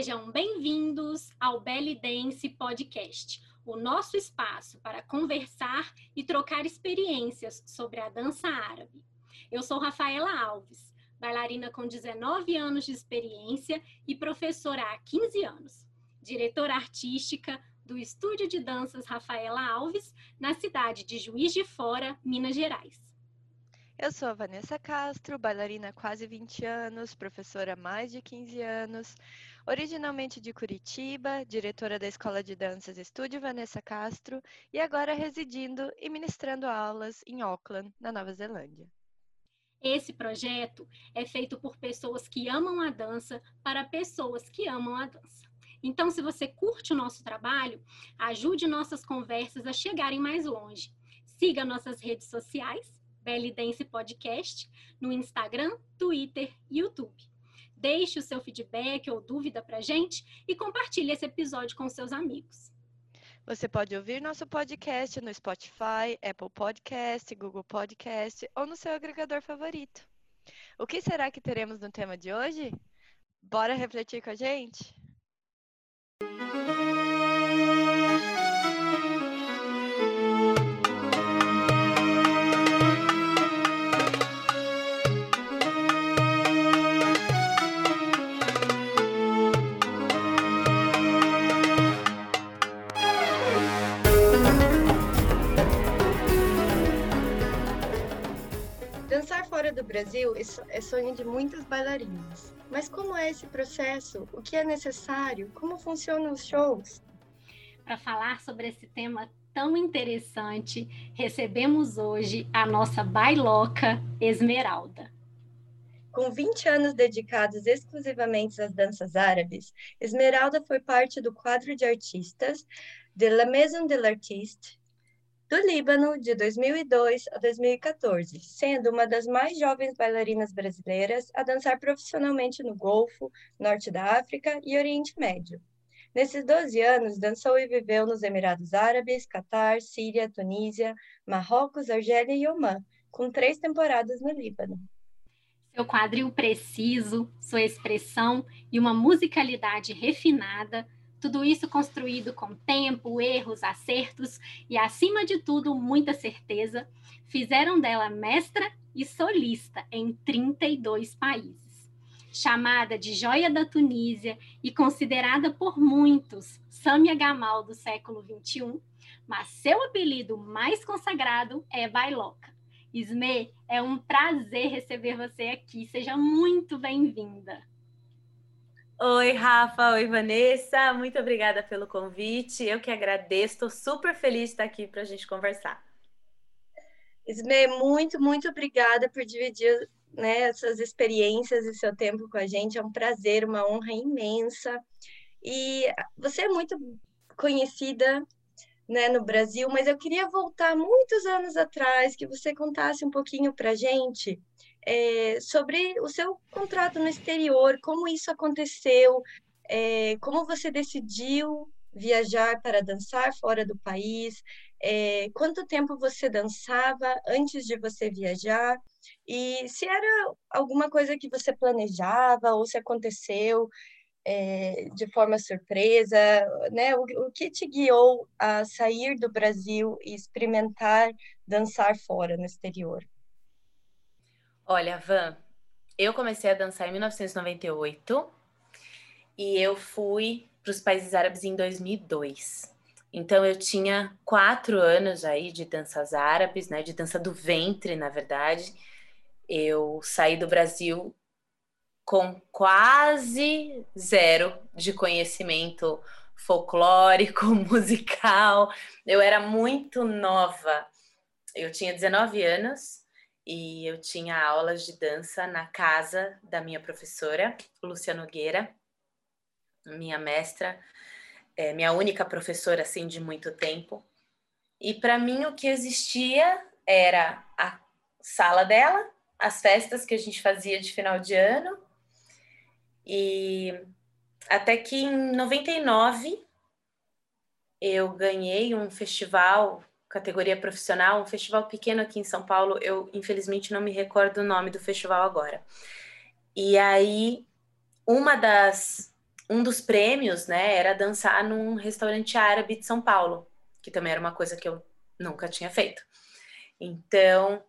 Sejam bem-vindos ao Belly Dance Podcast, o nosso espaço para conversar e trocar experiências sobre a dança árabe. Eu sou Rafaela Alves, bailarina com 19 anos de experiência e professora há 15 anos, diretora artística do Estúdio de Danças Rafaela Alves, na cidade de Juiz de Fora, Minas Gerais. Eu sou a Vanessa Castro, bailarina há quase 20 anos, professora há mais de 15 anos, originalmente de Curitiba, diretora da Escola de Danças Estúdio Vanessa Castro e agora residindo e ministrando aulas em Auckland, na Nova Zelândia. Esse projeto é feito por pessoas que amam a dança para pessoas que amam a dança. Então, se você curte o nosso trabalho, ajude nossas conversas a chegarem mais longe. Siga nossas redes sociais Belly Dance Podcast no Instagram, Twitter e YouTube. Deixe o seu feedback ou dúvida para gente e compartilhe esse episódio com seus amigos. Você pode ouvir nosso podcast no Spotify, Apple Podcast, Google Podcast ou no seu agregador favorito. O que será que teremos no tema de hoje? Bora refletir com a gente? Fora do Brasil é sonho de muitas bailarinas. Mas como é esse processo? O que é necessário? Como funcionam os shows? Para falar sobre esse tema tão interessante, recebemos hoje a nossa bailoca Esmeralda. Com 20 anos dedicados exclusivamente às danças árabes, Esmeralda foi parte do quadro de artistas de La Maison de l'Artiste, do Líbano de 2002 a 2014, sendo uma das mais jovens bailarinas brasileiras a dançar profissionalmente no Golfo, Norte da África e Oriente Médio. Nesses 12 anos, dançou e viveu nos Emirados Árabes, Catar, Síria, Tunísia, Marrocos, Argélia e Omã, com três temporadas no Líbano. Seu quadril preciso, sua expressão e uma musicalidade refinada tudo isso construído com tempo, erros, acertos e, acima de tudo, muita certeza, fizeram dela mestra e solista em 32 países. Chamada de Joia da Tunísia e considerada por muitos Samia Gamal do século XXI, mas seu apelido mais consagrado é Bailoca. Isme, é um prazer receber você aqui. Seja muito bem-vinda. Oi, Rafa. Oi, Vanessa. Muito obrigada pelo convite. Eu que agradeço. Estou super feliz de estar aqui para a gente conversar. Isme, muito, muito obrigada por dividir né, essas experiências e seu tempo com a gente. É um prazer, uma honra imensa. E você é muito conhecida né, no Brasil, mas eu queria voltar muitos anos atrás, que você contasse um pouquinho para a gente é, sobre o seu contrato no exterior, como isso aconteceu, é, como você decidiu viajar para dançar fora do país, é, quanto tempo você dançava antes de você viajar, e se era alguma coisa que você planejava ou se aconteceu é, de forma surpresa, né? O, o que te guiou a sair do Brasil e experimentar dançar fora no exterior? Olha, Van, eu comecei a dançar em 1998 e eu fui para os países árabes em 2002. Então eu tinha quatro anos aí de danças árabes, né? De dança do ventre, na verdade. Eu saí do Brasil com quase zero de conhecimento folclórico, musical. Eu era muito nova. Eu tinha 19 anos e eu tinha aulas de dança na casa da minha professora, Lúcia Nogueira, minha mestra, é, minha única professora assim de muito tempo. E para mim o que existia era a sala dela, as festas que a gente fazia de final de ano. E até que em 99 eu ganhei um festival categoria profissional, um festival pequeno aqui em São Paulo. Eu, infelizmente, não me recordo o nome do festival agora. E aí, uma das um dos prêmios, né, era dançar num restaurante árabe de São Paulo, que também era uma coisa que eu nunca tinha feito. Então,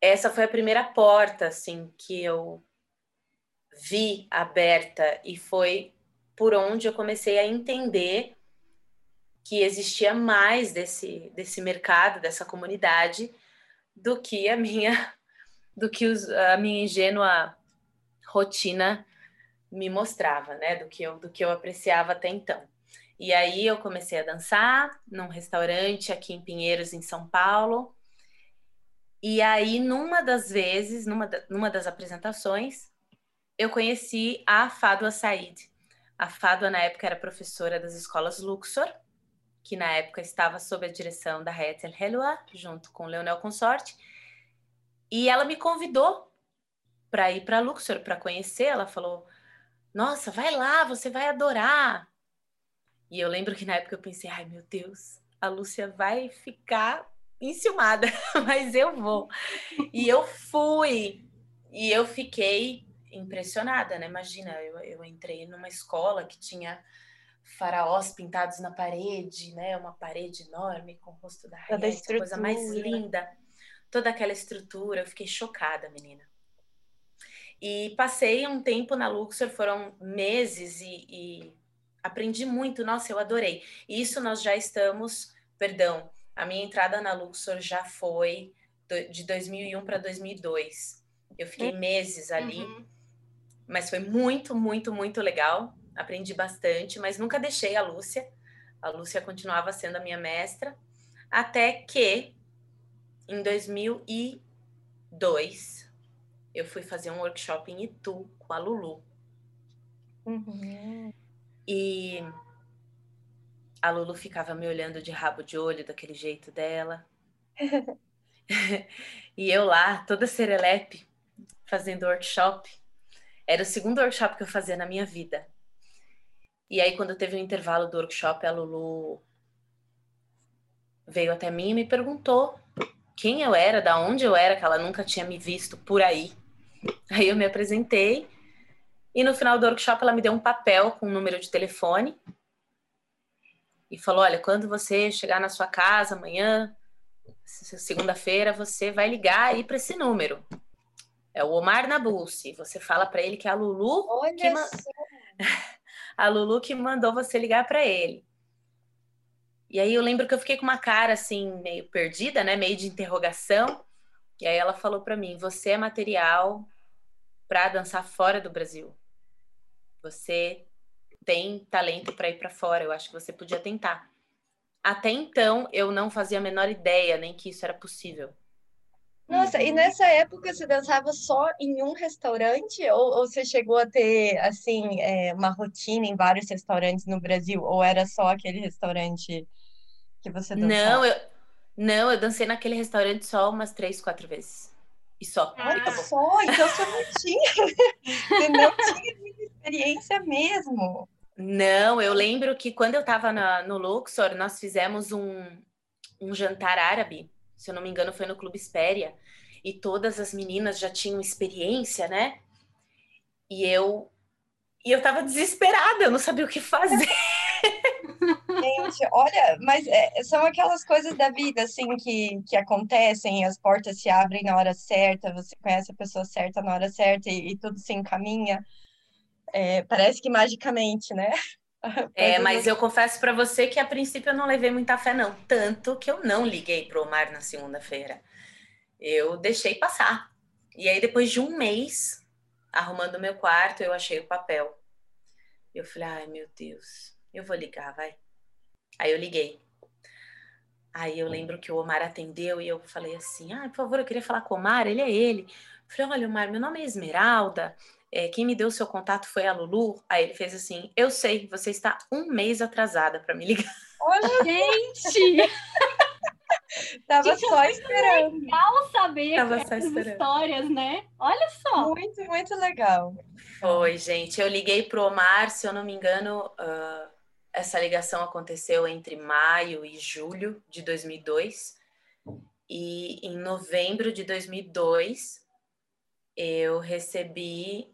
essa foi a primeira porta, assim, que eu vi aberta e foi por onde eu comecei a entender que existia mais desse, desse mercado, dessa comunidade, do que a minha, do que os, a minha ingênua rotina me mostrava, né? Do que eu, do que eu apreciava até então. E aí eu comecei a dançar num restaurante aqui em Pinheiros, em São Paulo. E aí, numa das vezes, numa, numa das apresentações, eu conheci a Fadwa Said. A Fadwa, na época, era professora das escolas Luxor, que na época estava sob a direção da Hetel Helua, junto com Leonel Consorte. E ela me convidou para ir para Luxor para conhecer. Ela falou: Nossa, vai lá, você vai adorar. E eu lembro que na época eu pensei: Ai meu Deus, a Lúcia vai ficar enciumada, mas eu vou. E eu fui. E eu fiquei impressionada, né? Imagina, eu, eu entrei numa escola que tinha faraós pintados na parede, né? Uma parede enorme com o rosto da Harriet, coisa mais linda. Toda aquela estrutura, eu fiquei chocada, menina. E passei um tempo na Luxor, foram meses e, e aprendi muito. Nossa, eu adorei. Isso nós já estamos, perdão, a minha entrada na Luxor já foi de 2001 para 2002. Eu fiquei uhum. meses ali, uhum. mas foi muito, muito, muito legal. Aprendi bastante, mas nunca deixei a Lúcia. A Lúcia continuava sendo a minha mestra, até que em 2002 eu fui fazer um workshop em Itu com a Lulu. Uhum. E a Lulu ficava me olhando de rabo de olho daquele jeito dela. e eu lá, toda serelepe, fazendo workshop. Era o segundo workshop que eu fazia na minha vida. E aí, quando teve o um intervalo do workshop, a Lulu veio até mim e me perguntou quem eu era, da onde eu era, que ela nunca tinha me visto por aí. Aí eu me apresentei e no final do workshop ela me deu um papel com um número de telefone e falou: Olha, quando você chegar na sua casa amanhã, segunda-feira, você vai ligar aí para esse número. É o Omar Nabulsi. Você fala para ele que é a Lulu Olha que ma... a Lulu que mandou você ligar para ele. E aí eu lembro que eu fiquei com uma cara assim meio perdida, né, meio de interrogação. E aí ela falou para mim: "Você é material para dançar fora do Brasil. Você tem talento para ir para fora, eu acho que você podia tentar. Até então, eu não fazia a menor ideia nem que isso era possível. Nossa, e nessa época você dançava só em um restaurante? Ou, ou você chegou a ter, assim, é, uma rotina em vários restaurantes no Brasil? Ou era só aquele restaurante que você dançava? Não, eu, não, eu dancei naquele restaurante só umas três, quatro vezes. E só. Olha só, então você não tinha, você não tinha experiência mesmo. Não, eu lembro que quando eu estava no Luxor, nós fizemos um, um jantar árabe, se eu não me engano, foi no Clube Espéria, e todas as meninas já tinham experiência, né? E eu e eu tava desesperada, eu não sabia o que fazer. Gente, olha, mas é, são aquelas coisas da vida, assim, que, que acontecem, as portas se abrem na hora certa, você conhece a pessoa certa na hora certa e, e tudo se encaminha é, parece que magicamente, né? É, mas eu confesso para você que a princípio eu não levei muita fé, não. Tanto que eu não liguei pro Omar na segunda-feira. Eu deixei passar. E aí, depois de um mês arrumando meu quarto, eu achei o papel. Eu falei, ai meu Deus, eu vou ligar, vai. Aí eu liguei. Aí eu lembro que o Omar atendeu e eu falei assim: ah, por favor, eu queria falar com o Omar, ele é ele. Eu falei, olha, Omar, meu nome é Esmeralda, é, quem me deu o seu contato foi a Lulu. Aí ele fez assim: Eu sei, você está um mês atrasada para me ligar. Olha, gente! Tava gente, só esperando. Legal saber Tava essas histórias, né? Olha só. Muito, muito legal. Foi, gente. Eu liguei pro Omar, se eu não me engano, uh, essa ligação aconteceu entre maio e julho de 2002. E em novembro de 2002, eu recebi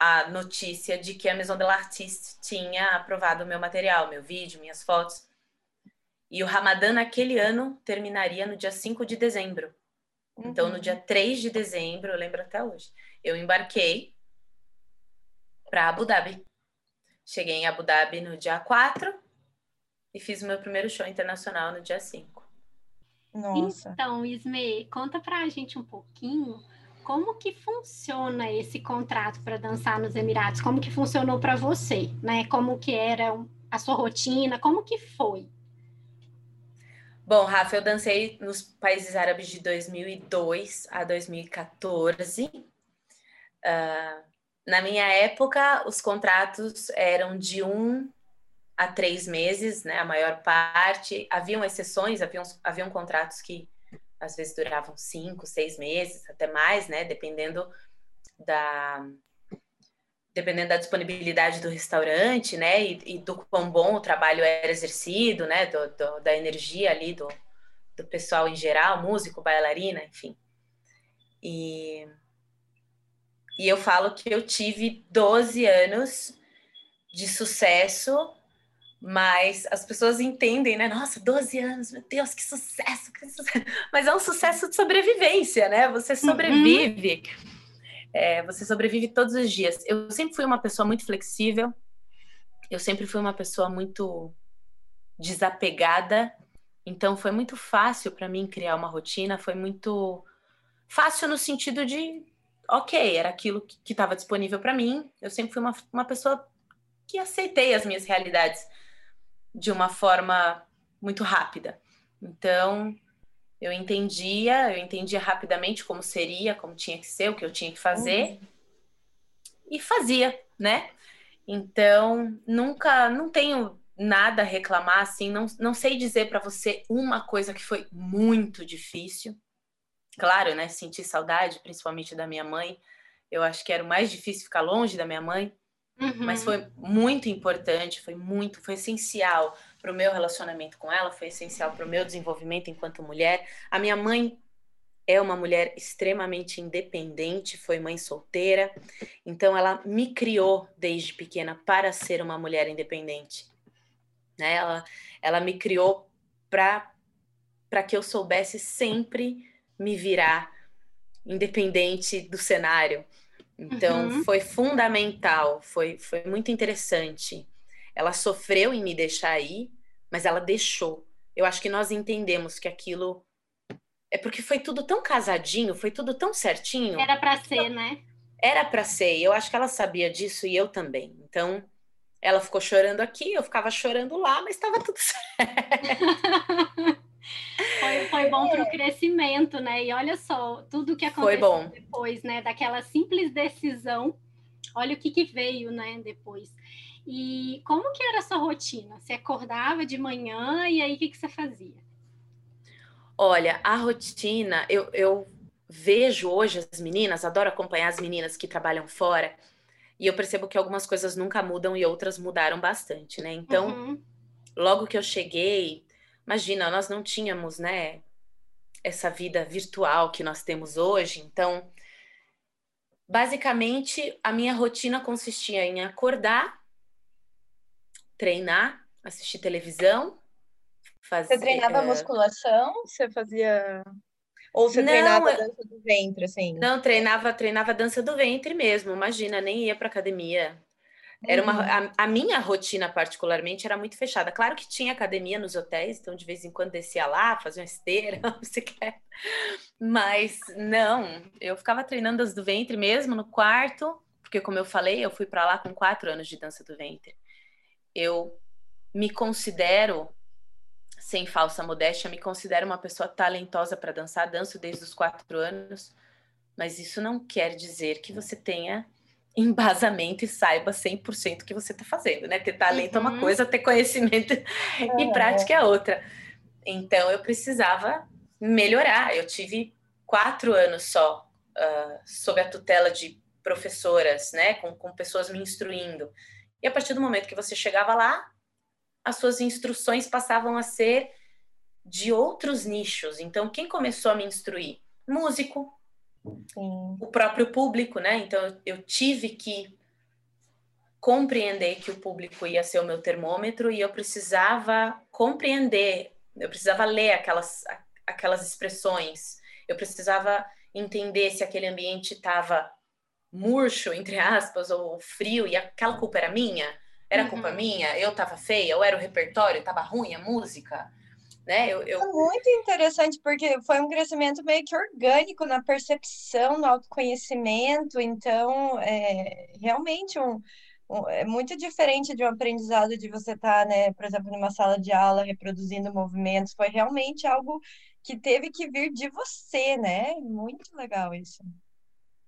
a notícia de que a Maison de l'Artiste tinha aprovado o meu material, meu vídeo, minhas fotos. E o Ramadã naquele ano terminaria no dia 5 de dezembro. Uhum. Então, no dia 3 uhum. de dezembro, eu lembro até hoje, eu embarquei para Abu Dhabi. Cheguei em Abu Dhabi no dia 4 e fiz o meu primeiro show internacional no dia 5. Nossa. Então, Isme, conta pra gente um pouquinho como que funciona esse contrato para dançar nos Emirados? Como que funcionou para você, né? Como que era a sua rotina? Como que foi? Bom, Rafa, eu dancei nos países árabes de 2002 a 2014. Uh, ah, na minha época, os contratos eram de um a três meses, né? A maior parte. Haviam exceções, haviam, haviam contratos que às vezes duravam cinco, seis meses, até mais, né? Dependendo da dependendo da disponibilidade do restaurante, né? E, e, do quão bom o trabalho era exercido, né? Do, do, da energia ali do, do pessoal em geral, músico, bailarina, enfim. E, e eu falo que eu tive 12 anos de sucesso mas as pessoas entendem, né? Nossa, 12 anos, meu Deus, que sucesso, que sucesso. Mas é um sucesso de sobrevivência, né? Você uhum. sobrevive. Uhum. É, você sobrevive todos os dias. Eu sempre fui uma pessoa muito flexível. Eu sempre fui uma pessoa muito desapegada. Então foi muito fácil para mim criar uma rotina. Foi muito fácil no sentido de, ok, era aquilo que estava disponível para mim. Eu sempre fui uma, uma pessoa que aceitei as minhas realidades de uma forma muito rápida. Então, eu entendia, eu entendia rapidamente como seria, como tinha que ser, o que eu tinha que fazer uhum. e fazia, né? Então, nunca, não tenho nada a reclamar assim, não, não sei dizer para você uma coisa que foi muito difícil. Claro, né? Senti saudade, principalmente da minha mãe. Eu acho que era o mais difícil ficar longe da minha mãe, Uhum. Mas foi muito importante, foi muito, foi essencial para o meu relacionamento com ela, foi essencial para o meu desenvolvimento enquanto mulher. A minha mãe é uma mulher extremamente independente, foi mãe solteira, então ela me criou desde pequena para ser uma mulher independente. Né? Ela, ela me criou para que eu soubesse sempre me virar independente do cenário. Então, uhum. foi fundamental, foi, foi muito interessante. Ela sofreu em me deixar aí, mas ela deixou. Eu acho que nós entendemos que aquilo. É porque foi tudo tão casadinho, foi tudo tão certinho. Era para ser, né? Era para ser. Eu acho que ela sabia disso e eu também. Então, ela ficou chorando aqui, eu ficava chorando lá, mas estava tudo certo. Foi, foi bom para o crescimento, né? E olha só, tudo que aconteceu depois, né? Daquela simples decisão, olha o que, que veio, né? Depois. E como que era a sua rotina? Você acordava de manhã e aí o que, que você fazia? Olha, a rotina, eu, eu vejo hoje as meninas, adoro acompanhar as meninas que trabalham fora, e eu percebo que algumas coisas nunca mudam e outras mudaram bastante, né? Então, uhum. logo que eu cheguei, Imagina, nós não tínhamos, né, essa vida virtual que nós temos hoje. Então, basicamente, a minha rotina consistia em acordar, treinar, assistir televisão, fazer. Você treinava uh... musculação? Você fazia ou você não, treinava dança do ventre, assim? Não, treinava, treinava dança do ventre mesmo. Imagina, nem ia para academia. Era uma, uhum. a, a, minha rotina, particularmente, era muito fechada. Claro que tinha academia nos hotéis, então de vez em quando descia lá, fazia uma esteira, quer. Mas não, eu ficava treinando as do ventre mesmo no quarto, porque, como eu falei, eu fui para lá com quatro anos de dança do ventre. Eu me considero, sem falsa modéstia, me considero uma pessoa talentosa para dançar, danço desde os quatro anos, mas isso não quer dizer que você tenha embasamento e saiba 100% o que você está fazendo, né? Ter talento uhum. é uma uhum. coisa, ter conhecimento é. e prática é outra. Então, eu precisava melhorar. Eu tive quatro anos só uh, sob a tutela de professoras, né? Com, com pessoas me instruindo. E a partir do momento que você chegava lá, as suas instruções passavam a ser de outros nichos. Então, quem começou a me instruir? Músico, Sim. o próprio público, né? Então eu tive que compreender que o público ia ser o meu termômetro e eu precisava compreender, eu precisava ler aquelas, aquelas expressões, eu precisava entender se aquele ambiente estava murcho, entre aspas, ou frio, e aquela culpa era minha, era culpa uhum. minha, eu estava feia, ou era o repertório, estava ruim a música. Né? Eu, eu... É muito interessante, porque foi um crescimento meio que orgânico na percepção, no autoconhecimento, então, é realmente um, é muito diferente de um aprendizado de você estar, tá, né, por exemplo, numa sala de aula reproduzindo movimentos, foi realmente algo que teve que vir de você, né? Muito legal isso.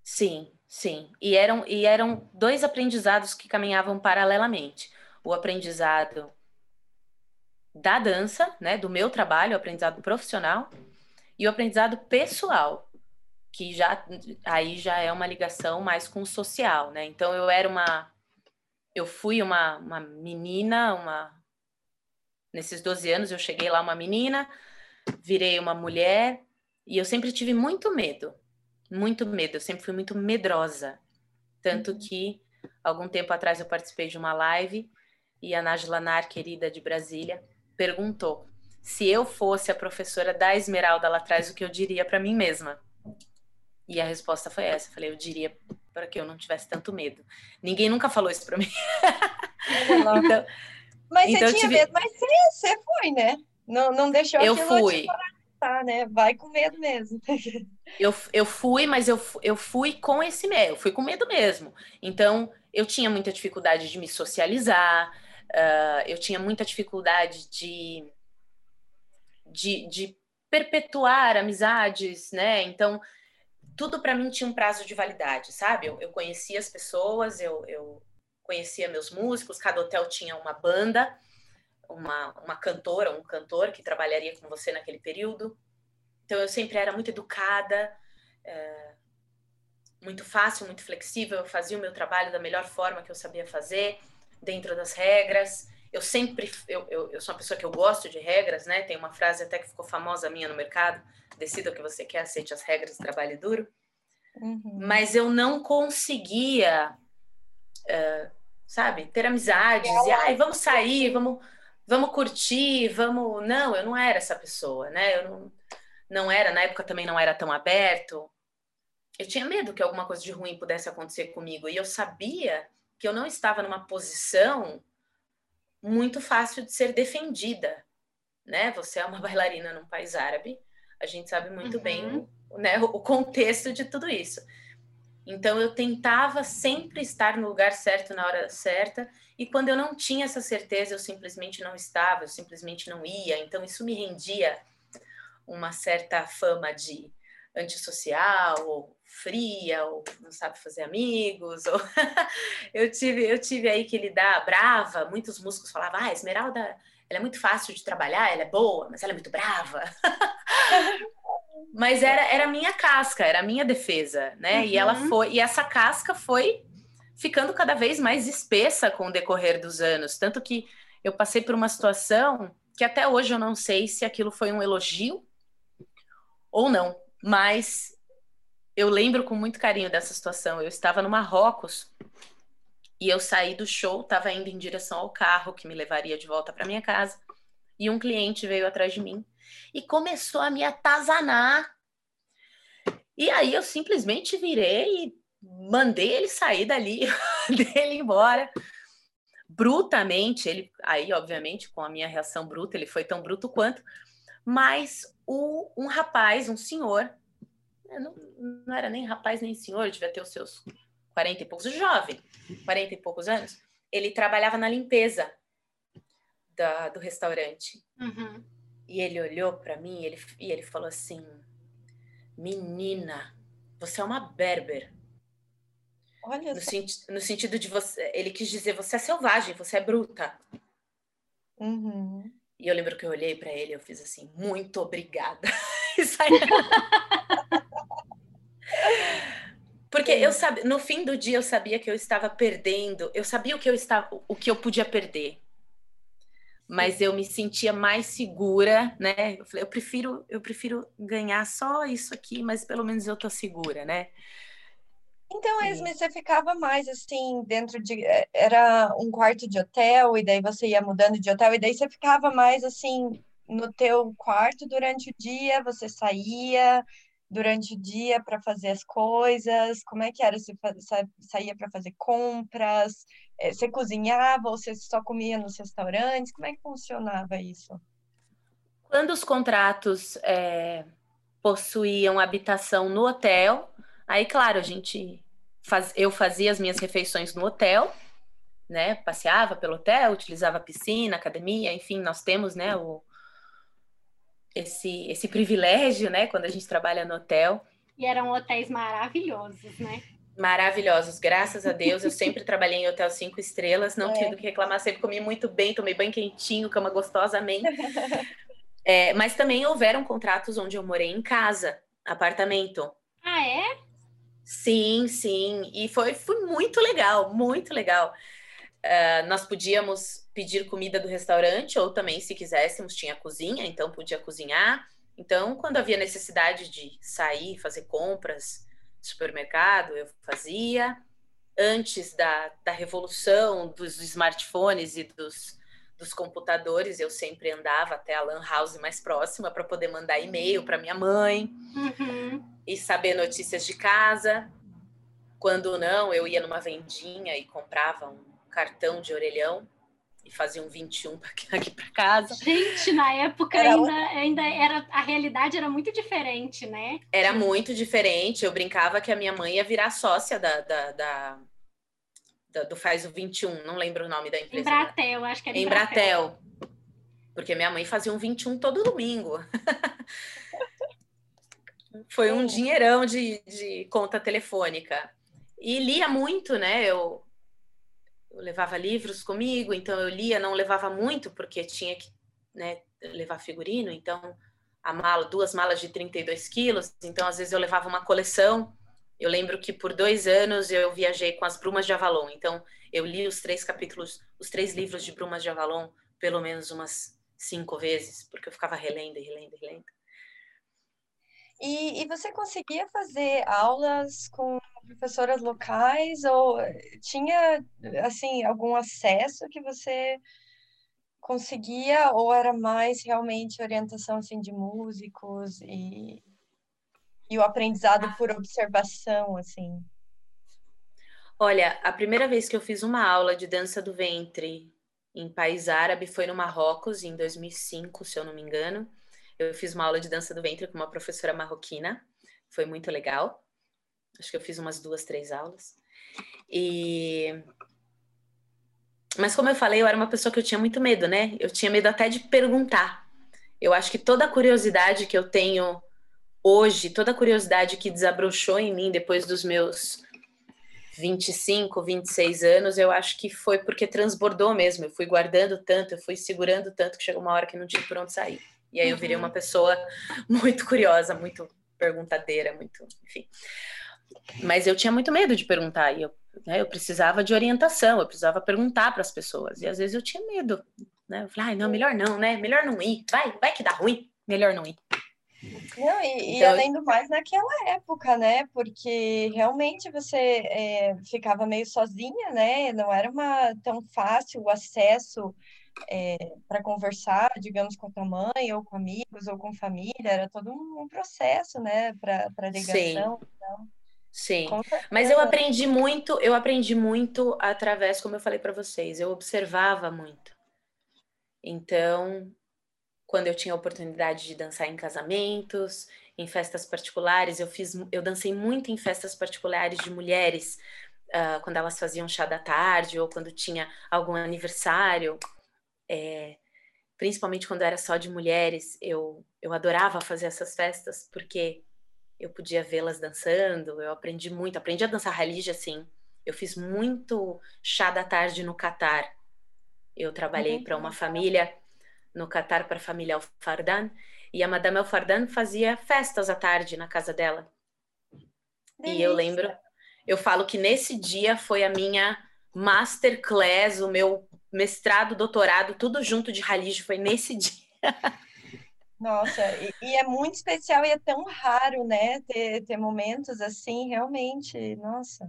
Sim, sim. E eram, e eram dois aprendizados que caminhavam paralelamente. O aprendizado da dança, né, do meu trabalho, o aprendizado profissional, e o aprendizado pessoal, que já aí já é uma ligação mais com o social, né? Então eu era uma eu fui uma, uma menina, uma nesses 12 anos eu cheguei lá uma menina, virei uma mulher e eu sempre tive muito medo, muito medo, eu sempre fui muito medrosa. Tanto uhum. que algum tempo atrás eu participei de uma live e a Nájila Nar, querida de Brasília, perguntou se eu fosse a professora da Esmeralda lá atrás, o que eu diria para mim mesma. E a resposta foi essa. Eu falei, eu diria para que eu não tivesse tanto medo. Ninguém nunca falou isso para mim. então, mas então você tinha tive... medo, mas você, você foi, né? Não, não deixou eu fui. Tá, né? Vai com medo mesmo. eu, eu fui, mas eu, eu fui com esse medo, eu fui com medo mesmo. Então, eu tinha muita dificuldade de me socializar, uh, eu tinha muita dificuldade de, de, de perpetuar amizades, né? Então, tudo para mim tinha um prazo de validade, sabe? Eu, eu conhecia as pessoas, eu, eu conhecia meus músicos, cada hotel tinha uma banda, uma, uma cantora, um cantor que trabalharia com você naquele período. Então eu sempre era muito educada, é, muito fácil, muito flexível. Eu fazia o meu trabalho da melhor forma que eu sabia fazer, dentro das regras. Eu sempre, eu, eu, eu sou uma pessoa que eu gosto de regras, né? Tem uma frase até que ficou famosa minha no mercado: decida o que você quer, aceite as regras, trabalhe duro. Uhum. Mas eu não conseguia, uh, sabe, ter amizades e, ai, vamos sair, vamos vamos curtir, vamos. Não, eu não era essa pessoa, né? Eu não, não era, na época também não era tão aberto. Eu tinha medo que alguma coisa de ruim pudesse acontecer comigo e eu sabia que eu não estava numa posição muito fácil de ser defendida, né? Você é uma bailarina num país árabe, a gente sabe muito uhum. bem né, o contexto de tudo isso. Então eu tentava sempre estar no lugar certo na hora certa e quando eu não tinha essa certeza, eu simplesmente não estava, eu simplesmente não ia. Então, isso me rendia uma certa fama de antissocial, ou fria, ou não sabe fazer amigos. Ou... eu, tive, eu tive aí que lidar brava. Muitos músicos falavam: ah, Esmeralda, ela é muito fácil de trabalhar, ela é boa, mas ela é muito brava. mas era, era a minha casca, era a minha defesa, né? Uhum. E ela uhum. foi, e essa casca foi ficando cada vez mais espessa com o decorrer dos anos. Tanto que eu passei por uma situação que até hoje eu não sei se aquilo foi um elogio ou não, mas eu lembro com muito carinho dessa situação. Eu estava no Marrocos e eu saí do show, estava indo em direção ao carro que me levaria de volta para minha casa, e um cliente veio atrás de mim e começou a me atazanar. E aí eu simplesmente virei e mandei ele sair dali, dele embora. Brutamente, ele aí, obviamente, com a minha reação bruta, ele foi tão bruto quanto, mas o, um rapaz, um senhor, não, não era nem rapaz nem senhor, devia ter os seus 40 e poucos, jovem, 40 e poucos anos, ele trabalhava na limpeza da, do restaurante. Uhum. E ele olhou para mim ele, e ele falou assim: Menina, você é uma berber. Olha no, senti no sentido de você, ele quis dizer você é selvagem, você é bruta. Uhum. E eu lembro que eu olhei para ele, eu fiz assim, muito obrigada. e saí. Porque eu sabia, no fim do dia eu sabia que eu estava perdendo, eu sabia o que eu estava, o que eu podia perder. Mas eu me sentia mais segura, né? Eu falei, eu prefiro, eu prefiro ganhar só isso aqui, mas pelo menos eu tô segura, né? Então, Esme, você ficava mais assim, dentro de. É, era um quarto de hotel, e daí você ia mudando de hotel, e daí você ficava mais assim, no teu quarto durante o dia, você saía durante o dia para fazer as coisas? Como é que era? Você saía para fazer compras? É, você cozinhava ou você só comia nos restaurantes? Como é que funcionava isso? Quando os contratos é, possuíam habitação no hotel, aí, claro, a gente faz, eu fazia as minhas refeições no hotel, né? Passeava pelo hotel, utilizava a piscina, academia, enfim, nós temos, né, o, esse, esse privilégio, né, quando a gente trabalha no hotel. E eram hotéis maravilhosos, né? Maravilhosos, graças a Deus. Eu sempre trabalhei em hotel cinco estrelas, não é. tive que reclamar, sempre comi muito bem, tomei bem quentinho, cama gostosamente. é, mas também houveram contratos onde eu morei em casa, apartamento. Ah, é? Sim, sim. E foi, foi muito legal, muito legal. Uh, nós podíamos pedir comida do restaurante, ou também, se quiséssemos, tinha cozinha, então podia cozinhar. Então, quando havia necessidade de sair, fazer compras, supermercado, eu fazia. Antes da, da revolução dos smartphones e dos, dos computadores, eu sempre andava até a Lan House mais próxima para poder mandar e-mail para minha mãe uhum. E saber notícias de casa. Quando não, eu ia numa vendinha e comprava um cartão de orelhão e fazia um 21 aqui para casa. Gente, na época era ainda, ainda era a realidade era muito diferente, né? Era muito diferente. Eu brincava que a minha mãe ia virar sócia da, da, da, da do Faz o 21, não lembro o nome da empresa. Embratel, né? acho que era Embratel. Embratel. Porque minha mãe fazia um 21 todo domingo. Foi um dinheirão de, de conta telefônica. E lia muito, né? Eu eu levava livros comigo, então eu lia, não levava muito, porque tinha que né, levar figurino, então a mala, duas malas de 32 quilos, então às vezes eu levava uma coleção. Eu lembro que por dois anos eu viajei com as Brumas de Avalon, então eu li os três capítulos, os três livros de Brumas de Avalon, pelo menos umas cinco vezes, porque eu ficava relendo relendo relendo. E, e você conseguia fazer aulas com professoras locais ou tinha assim algum acesso que você conseguia ou era mais realmente orientação assim de músicos e, e o aprendizado por observação assim? Olha, a primeira vez que eu fiz uma aula de dança do ventre em país árabe foi no Marrocos em 2005, se eu não me engano. Eu fiz uma aula de dança do ventre com uma professora marroquina, foi muito legal. Acho que eu fiz umas duas, três aulas. E mas como eu falei, eu era uma pessoa que eu tinha muito medo, né? Eu tinha medo até de perguntar. Eu acho que toda a curiosidade que eu tenho hoje, toda a curiosidade que desabrochou em mim depois dos meus 25, 26 anos, eu acho que foi porque transbordou mesmo. Eu fui guardando tanto, eu fui segurando tanto que chegou uma hora que não tinha por onde sair. E aí eu virei uma uhum. pessoa muito curiosa, muito perguntadeira, muito, enfim. Mas eu tinha muito medo de perguntar e eu, né, eu precisava de orientação, eu precisava perguntar para as pessoas. E às vezes eu tinha medo, né? Eu falei, ai, não, melhor não, né? Melhor não ir. Vai, vai que dá ruim. Melhor não ir. Não, e, então, e além do mais naquela época, né? Porque realmente você é, ficava meio sozinha, né? Não era uma tão fácil o acesso é, para conversar, digamos, com a tua mãe, ou com amigos, ou com família, era todo um, um processo, né, para ligação. Sim. Então, Sim. Mas eu aprendi muito, eu aprendi muito através, como eu falei para vocês, eu observava muito. Então, quando eu tinha a oportunidade de dançar em casamentos, em festas particulares, eu fiz, eu dancei muito em festas particulares de mulheres, uh, quando elas faziam chá da tarde ou quando tinha algum aniversário é, principalmente quando era só de mulheres, eu, eu adorava fazer essas festas porque eu podia vê-las dançando, eu aprendi muito, aprendi a dançar Halija, assim, eu fiz muito chá da tarde no Catar, eu trabalhei uhum. para uma família no Catar, para a família Al-Fardan, e a Madame Al-Fardan fazia festas à tarde na casa dela. Delícia. E eu lembro, eu falo que nesse dia foi a minha masterclass, o meu mestrado, doutorado, tudo junto de Halij, foi nesse dia. Nossa, e, e, é muito especial e é tão raro, né? Ter, ter momentos assim, realmente, nossa,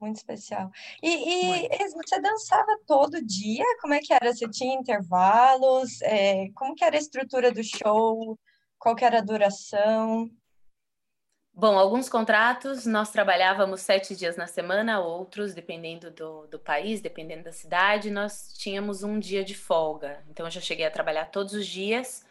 muito especial. E, e você dançava todo dia? Como é que era? Você tinha intervalos? É, como que era a estrutura do show? Qual que era a duração? Bom, alguns contratos nós trabalhávamos sete dias na semana, outros, dependendo do, do país, dependendo da cidade, nós tínhamos um dia de folga. Então, eu já cheguei a trabalhar todos os dias,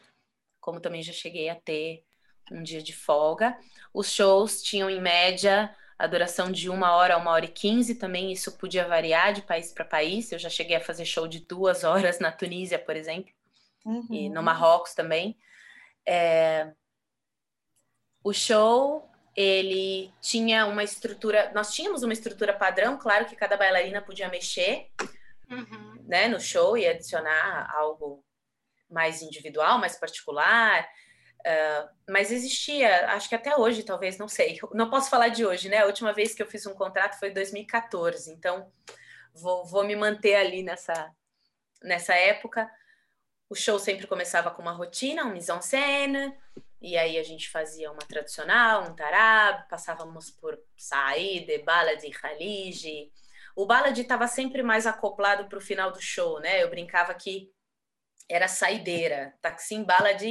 como também já cheguei a ter um dia de folga. Os shows tinham, em média, a duração de uma hora a uma hora e quinze também, isso podia variar de país para país. Eu já cheguei a fazer show de duas horas na Tunísia, por exemplo, uhum. e no Marrocos também. É... O show ele tinha uma estrutura, nós tínhamos uma estrutura padrão, claro que cada bailarina podia mexer, uhum. né, no show e adicionar algo mais individual, mais particular, uh, mas existia, acho que até hoje, talvez, não sei, não posso falar de hoje, né, a última vez que eu fiz um contrato foi em 2014, então vou, vou me manter ali nessa, nessa época, o show sempre começava com uma rotina, um mise-en-scène, e aí a gente fazia uma tradicional, um tarab, passávamos por Said, Balad, Khalij. O Balad estava sempre mais acoplado para o final do show, né? Eu brincava que era saideira, Taksim Balad,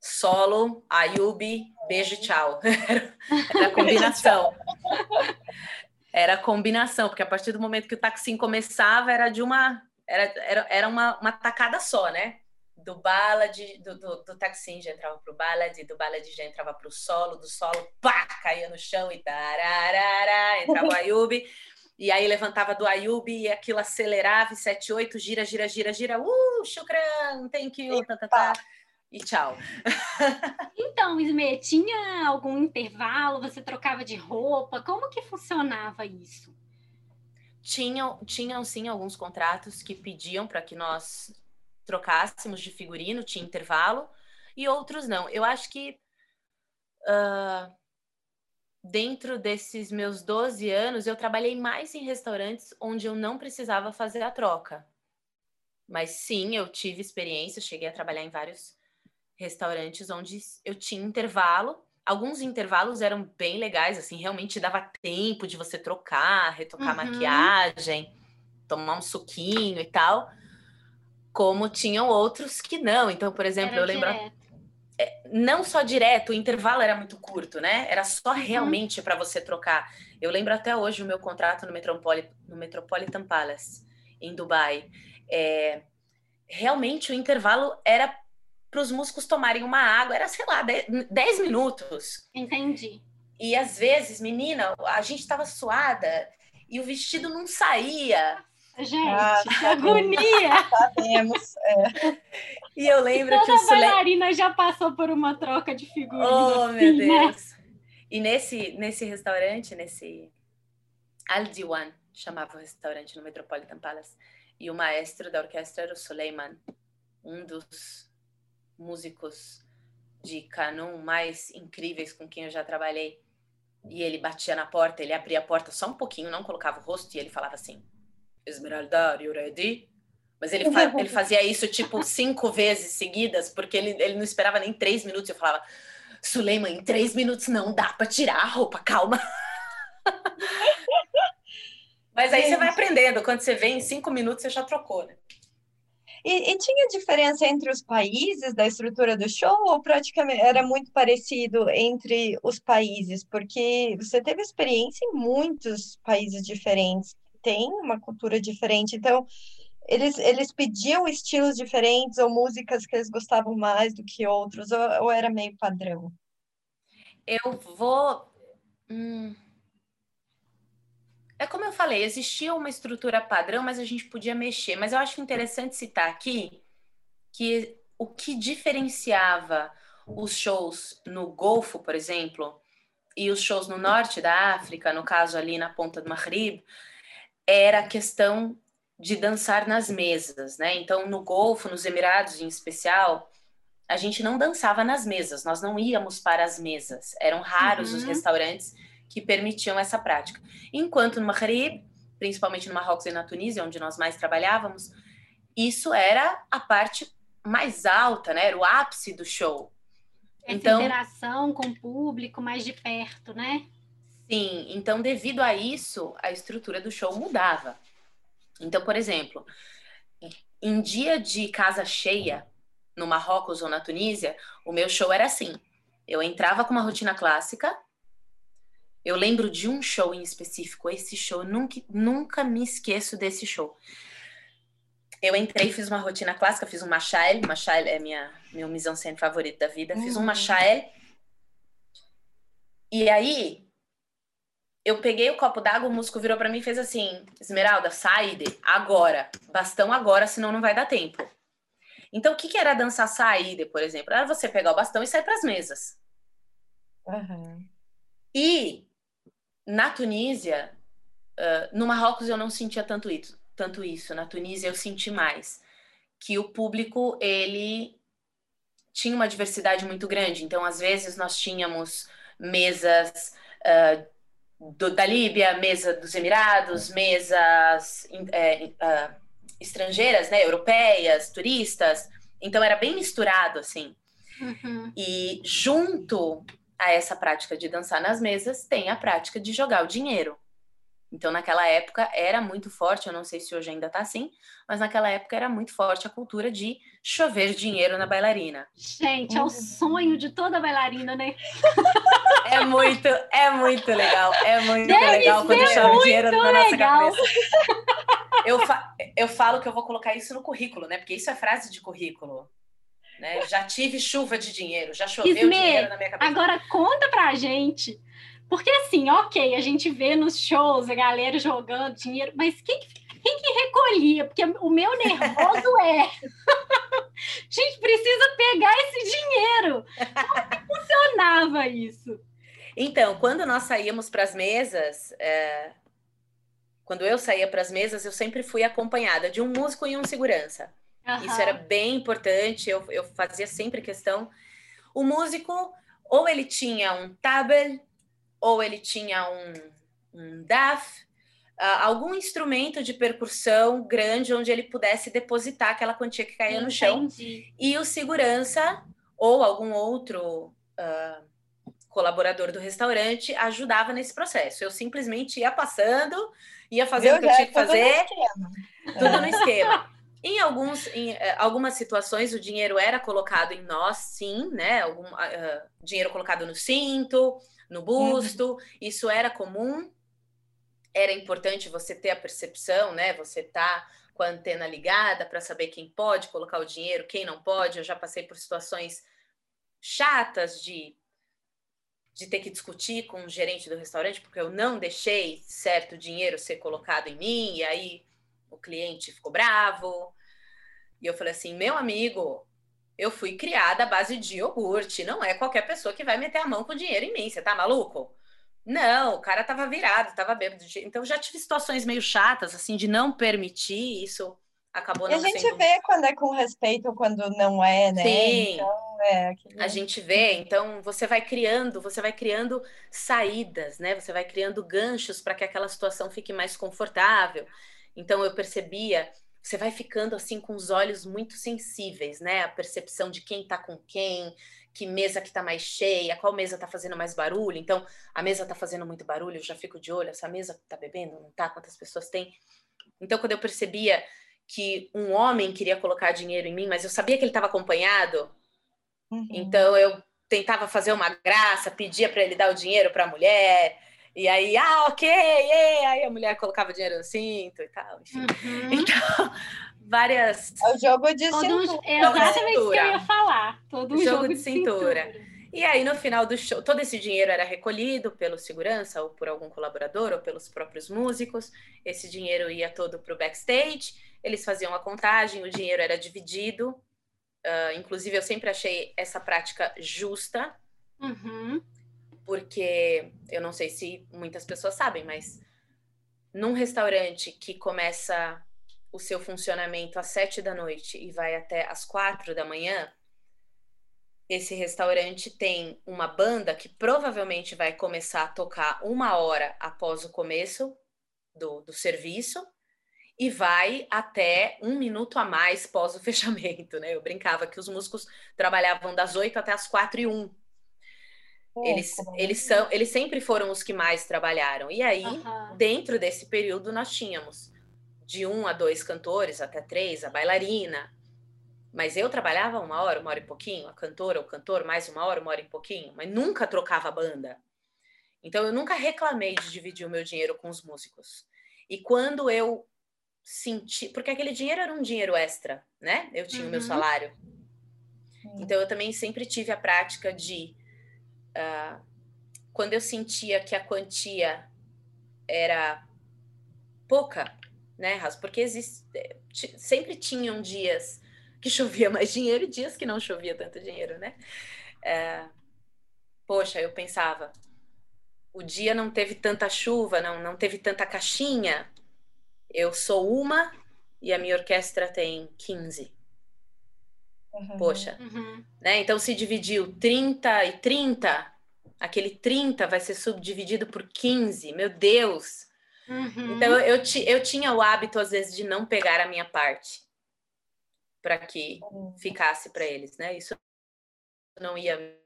solo, Ayubi, beijo, tchau. era a combinação. Era a combinação, porque a partir do momento que o Taksim começava, era de uma era, era, era uma, uma tacada só, né? Do ballad, do, do, do Taksim já entrava pro ballad, do ballad já entrava pro solo, do solo, pá, caía no chão e tararara, entrava o Ayub, e aí levantava do Ayub e aquilo acelerava, e 7, 8, gira, gira, gira, gira, uh, shukran, thank you, tá, tá, tá. E tchau. Então, Isme, tinha algum intervalo? Você trocava de roupa? Como que funcionava isso? Tinham, tinham sim alguns contratos que pediam para que nós trocássemos de figurino, tinha intervalo, e outros não. Eu acho que uh, dentro desses meus 12 anos, eu trabalhei mais em restaurantes onde eu não precisava fazer a troca. Mas sim, eu tive experiência, cheguei a trabalhar em vários restaurantes onde eu tinha intervalo. Alguns intervalos eram bem legais, assim, realmente dava tempo de você trocar, retocar uhum. maquiagem, tomar um suquinho e tal como tinham outros que não. Então, por exemplo, era eu lembro. É, não só direto, o intervalo era muito curto, né? Era só uhum. realmente para você trocar. Eu lembro até hoje o meu contrato no, Metropoli, no Metropolitan Palace, em Dubai. É, realmente o intervalo era para os músicos tomarem uma água, era, sei lá, 10 minutos. Entendi. E às vezes, menina, a gente estava suada e o vestido não saía. Gente, ah, que agonia! Sabemos. É. E eu lembro Toda que o bailarina já passou por uma troca de figurinhas. Oh, assim, meu né? Deus! Né? E nesse, nesse restaurante, nesse Aldiwan, chamava o restaurante no Metropolitan Palace, e o maestro da orquestra era o Suleiman, um dos músicos de canum mais incríveis com quem eu já trabalhei. E ele batia na porta, ele abria a porta só um pouquinho, não colocava o rosto, e ele falava assim: Esmeralda, are you ready? Mas ele, fa ele fazia isso tipo cinco vezes seguidas, porque ele, ele não esperava nem três minutos. Eu falava, Suleiman, em três minutos não dá para tirar a roupa, calma. Mas aí você vai aprendendo. Quando você vem em cinco minutos, você já trocou, né? E, e, tinha diferença entre os países da estrutura do show ou praticamente era muito parecido entre os países? Porque você teve experiência em muitos países diferentes tem uma cultura diferente. Então, eles, eles pediam estilos diferentes ou músicas que eles gostavam mais do que outros, ou, ou era meio padrão? Eu vou. Hum... É como eu falei, existia uma estrutura padrão, mas a gente podia mexer. Mas eu acho interessante citar aqui que o que diferenciava os shows no Golfo, por exemplo, e os shows no norte da África, no caso ali na ponta do Maghrib, era a questão de dançar nas mesas, né? Então, no Golfo, nos Emirados em especial, a gente não dançava nas mesas, nós não íamos para as mesas. Eram raros uhum. os restaurantes que permitiam essa prática. Enquanto no Maghreb, principalmente no Marrocos e na Tunísia, onde nós mais trabalhávamos, isso era a parte mais alta, né? Era o ápice do show. Essa então, interação com o público mais de perto, né? Sim, então devido a isso, a estrutura do show mudava. Então, por exemplo, em dia de casa cheia, no Marrocos ou na Tunísia, o meu show era assim. Eu entrava com uma rotina clássica. Eu lembro de um show em específico, esse show, nunca, nunca me esqueço desse show. Eu entrei, fiz uma rotina clássica, fiz um machael, machael é minha meu mise-en-scène favorito da vida, fiz um uhum. machael. E aí eu peguei o copo d'água, o músico virou para mim e fez assim: Esmeralda, saíde, agora. Bastão agora, senão não vai dar tempo. Então, o que, que era dançar saíde, por exemplo? Era você pegar o bastão e sair para as mesas. Uhum. E na Tunísia, uh, no Marrocos eu não sentia tanto isso, tanto isso. Na Tunísia eu senti mais que o público ele tinha uma diversidade muito grande. Então, às vezes nós tínhamos mesas uh, do, da Líbia, mesa dos Emirados, mesas é, uh, estrangeiras, né, europeias, turistas. Então era bem misturado assim. Uhum. E junto a essa prática de dançar nas mesas tem a prática de jogar o dinheiro. Então, naquela época era muito forte, eu não sei se hoje ainda tá assim, mas naquela época era muito forte a cultura de chover dinheiro na bailarina. Gente, é o sonho de toda bailarina, né? É muito, é muito legal. É muito Deve legal quando chove dinheiro na nossa legal. cabeça. Eu, fa eu falo que eu vou colocar isso no currículo, né? Porque isso é frase de currículo. Né? Já tive chuva de dinheiro, já choveu Isme, dinheiro na minha cabeça. Agora conta pra gente porque assim, ok, a gente vê nos shows a galera jogando dinheiro, mas quem, quem que recolhia? Porque o meu nervoso é. a gente precisa pegar esse dinheiro. Como que funcionava isso? Então, quando nós saíamos para as mesas, é... quando eu saía para as mesas, eu sempre fui acompanhada de um músico e um segurança. Uhum. Isso era bem importante, eu, eu fazia sempre questão. O músico, ou ele tinha um tabel, ou ele tinha um, um DAF, uh, algum instrumento de percussão grande onde ele pudesse depositar aquela quantia que caía Entendi. no chão. E o segurança ou algum outro uh, colaborador do restaurante ajudava nesse processo. Eu simplesmente ia passando, ia fazendo o que eu tinha que fazer, tudo no esquema. Em, alguns, em uh, algumas situações, o dinheiro era colocado em nós, sim, né? Algum uh, dinheiro colocado no cinto, no uhum. busto, uhum. isso era comum. Era importante você ter a percepção, né? Você tá com a antena ligada para saber quem pode colocar o dinheiro, quem não pode. Eu já passei por situações chatas de de ter que discutir com o gerente do restaurante porque eu não deixei certo dinheiro ser colocado em mim e aí o cliente ficou bravo. E eu falei assim: "Meu amigo, eu fui criada à base de iogurte. Não é qualquer pessoa que vai meter a mão com dinheiro em mim. Você tá maluco? Não, o cara tava virado, tava bêbado. Então já tive situações meio chatas, assim, de não permitir isso. Acabou não E a gente sendo... vê quando é com respeito ou quando não é, né? Sim. Então, é, aquele... A gente vê, então você vai criando, você vai criando saídas, né? Você vai criando ganchos para que aquela situação fique mais confortável. Então eu percebia você vai ficando assim com os olhos muito sensíveis, né? A percepção de quem tá com quem, que mesa que tá mais cheia, qual mesa tá fazendo mais barulho. Então, a mesa tá fazendo muito barulho, eu já fico de olho, essa mesa tá bebendo, não tá? Quantas pessoas tem? Então, quando eu percebia que um homem queria colocar dinheiro em mim, mas eu sabia que ele estava acompanhado, uhum. então eu tentava fazer uma graça, pedia para ele dar o dinheiro para a mulher, e aí, ah, ok, yeah. aí a mulher colocava dinheiro no cinto e tal, enfim. Uhum. Então, várias. É o jogo de Todo cintura. Um... Exatamente isso que eu ia falar. Todo um jogo, jogo de, de cintura. cintura. E aí, no final do show, todo esse dinheiro era recolhido pelo segurança ou por algum colaborador ou pelos próprios músicos. Esse dinheiro ia todo para o backstage. Eles faziam a contagem, o dinheiro era dividido. Uh, inclusive, eu sempre achei essa prática justa. Uhum porque eu não sei se muitas pessoas sabem, mas num restaurante que começa o seu funcionamento às sete da noite e vai até às quatro da manhã, esse restaurante tem uma banda que provavelmente vai começar a tocar uma hora após o começo do, do serviço e vai até um minuto a mais pós o fechamento, né? Eu brincava que os músicos trabalhavam das oito até as quatro e um. Eles, eles, são, eles sempre foram os que mais trabalharam. E aí, uhum. dentro desse período, nós tínhamos de um a dois cantores, até três, a bailarina. Mas eu trabalhava uma hora, uma hora e pouquinho, a cantora, o cantor, mais uma hora, uma hora e pouquinho, mas nunca trocava a banda. Então, eu nunca reclamei de dividir o meu dinheiro com os músicos. E quando eu senti. Porque aquele dinheiro era um dinheiro extra, né? Eu tinha uhum. o meu uhum. salário. Então, eu também sempre tive a prática de. Uh, quando eu sentia que a quantia era pouca, né, Ras? Porque existe, sempre tinham dias que chovia mais dinheiro e dias que não chovia tanto dinheiro, né? Uh, poxa, eu pensava, o dia não teve tanta chuva, não, não teve tanta caixinha. Eu sou uma e a minha orquestra tem 15. Uhum. Poxa, uhum. né? Então se dividiu 30 e 30, aquele 30 vai ser subdividido por 15. Meu Deus! Uhum. Então eu, eu tinha o hábito às vezes de não pegar a minha parte para que uhum. ficasse para eles, né? Isso não ia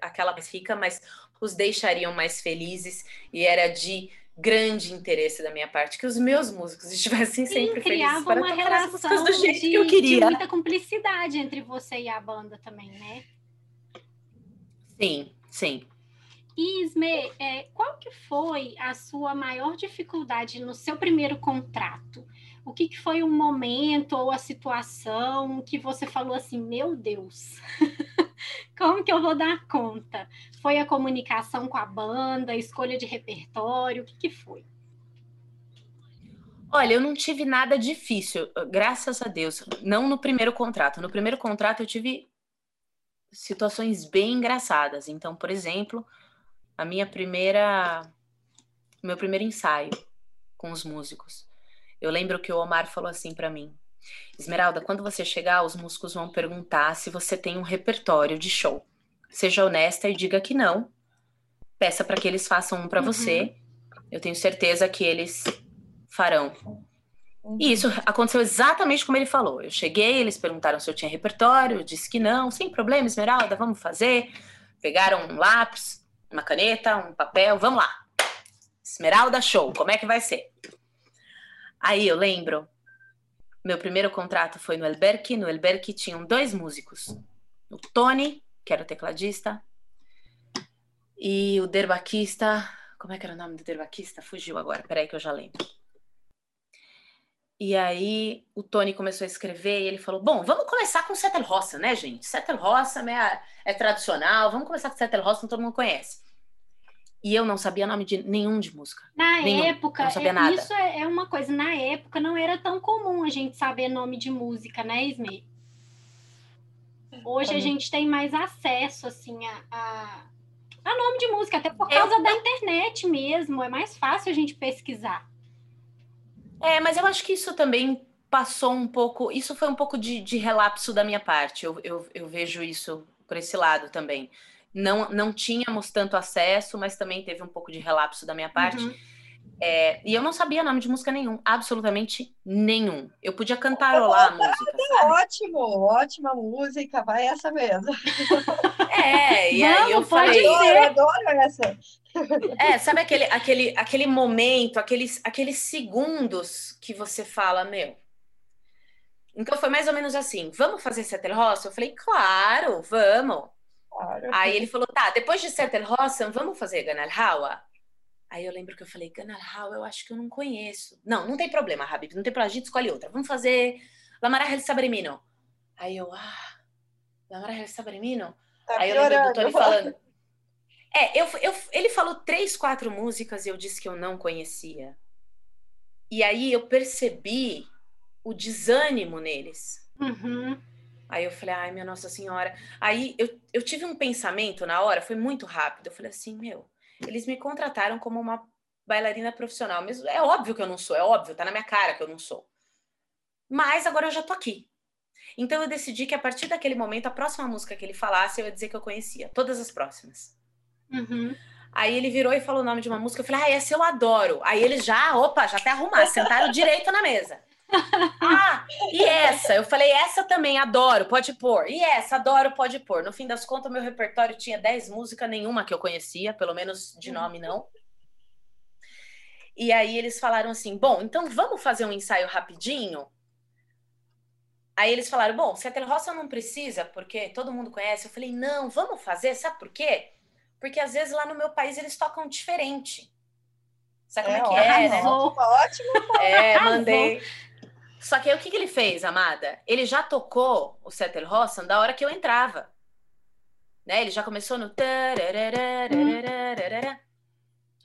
aquela mais rica, mas os deixariam mais felizes e era de grande interesse da minha parte que os meus músicos estivessem Sim, sempre felizes para uma relação do jeito de, que eu queria. de muita cumplicidade entre você e a banda também, né? Sim, sim. Isme, é, qual que foi a sua maior dificuldade no seu primeiro contrato? O que, que foi o momento ou a situação que você falou assim, meu Deus, como que eu vou dar conta? Foi a comunicação com a banda, a escolha de repertório, o que, que foi? Olha, eu não tive nada difícil, graças a Deus. Não no primeiro contrato. No primeiro contrato eu tive situações bem engraçadas. Então, por exemplo, a minha primeira meu primeiro ensaio com os músicos. Eu lembro que o Omar falou assim para mim: Esmeralda, quando você chegar, os músicos vão perguntar se você tem um repertório de show. Seja honesta e diga que não. Peça para que eles façam um para uhum. você. Eu tenho certeza que eles farão. Uhum. E isso aconteceu exatamente como ele falou. Eu cheguei, eles perguntaram se eu tinha repertório, eu disse que não, sem problema, Esmeralda, vamos fazer. Pegaram um lápis, uma caneta, um papel, vamos lá. Esmeralda Show, como é que vai ser? Aí eu lembro, meu primeiro contrato foi no Elberque. No Elberque tinham dois músicos. O Tony, que era o tecladista, e o derbaquista. Como é que era o nome do derbaquista? Fugiu agora, peraí que eu já lembro. E aí o Tony começou a escrever e ele falou: Bom, vamos começar com Settle Roça, né, gente? Settle Roça é, é tradicional, vamos começar com Settle Roça, todo mundo conhece. E eu não sabia nome de nenhum de música. Na nenhum, época, é, isso é, é uma coisa. Na época não era tão comum a gente saber nome de música, né, Isme? Hoje a gente tem mais acesso, assim, a, a, a nome de música, até por causa eu... da internet mesmo. É mais fácil a gente pesquisar. É, mas eu acho que isso também passou um pouco. Isso foi um pouco de, de relapso da minha parte. Eu, eu, eu vejo isso por esse lado também não, não tínhamos tanto acesso, mas também teve um pouco de relapso da minha parte. Uhum. É, e eu não sabia nome de música nenhum, absolutamente nenhum. Eu podia cantarolar a música. Sabe? Ótimo, ótima música, vai essa mesmo. É, e aí eu falei. Adoro, adoro essa. É, sabe aquele, aquele, aquele momento, aqueles, aqueles segundos que você fala, meu. Então foi mais ou menos assim: vamos fazer Setel Roça? Eu falei, claro, vamos. Claro. Aí ele falou, tá, depois de Rossam, vamos fazer Ganal Hawa? Aí eu lembro que eu falei, Ganal Hawa, eu acho que eu não conheço. Não, não tem problema, Habib, não tem problema, a gente escolhe outra. Vamos fazer Lamarah El Sabrimino. Aí eu, ah, Lamarah El Sabrimino? Tá Aí eu lembro do Tony falando. É, eu, eu, ele falou três, quatro músicas e eu disse que eu não conhecia. E aí eu percebi o desânimo neles. Uhum. Aí eu falei, ai, minha Nossa Senhora. Aí eu, eu tive um pensamento na hora, foi muito rápido. Eu falei assim, meu, eles me contrataram como uma bailarina profissional. Mas é óbvio que eu não sou, é óbvio, tá na minha cara que eu não sou. Mas agora eu já tô aqui. Então eu decidi que a partir daquele momento, a próxima música que ele falasse, eu ia dizer que eu conhecia. Todas as próximas. Uhum. Aí ele virou e falou o nome de uma música. Eu falei, ah, essa eu adoro. Aí eles já, opa, já até arrumaram, sentaram direito na mesa. Ah, e essa? Eu falei, essa também adoro, pode pôr. E essa, adoro, pode pôr. No fim das contas, meu repertório tinha 10 músicas, nenhuma que eu conhecia, pelo menos de nome não. E aí eles falaram assim: bom, então vamos fazer um ensaio rapidinho? Aí eles falaram: bom, Setel Roça não precisa, porque todo mundo conhece. Eu falei: não, vamos fazer, sabe por quê? Porque às vezes lá no meu país eles tocam diferente. Sabe como é, é que é, né? Ótimo. É, mandei. Só que aí o que, que ele fez, amada? Ele já tocou o Setel Roça da hora que eu entrava. Né? Ele já começou no.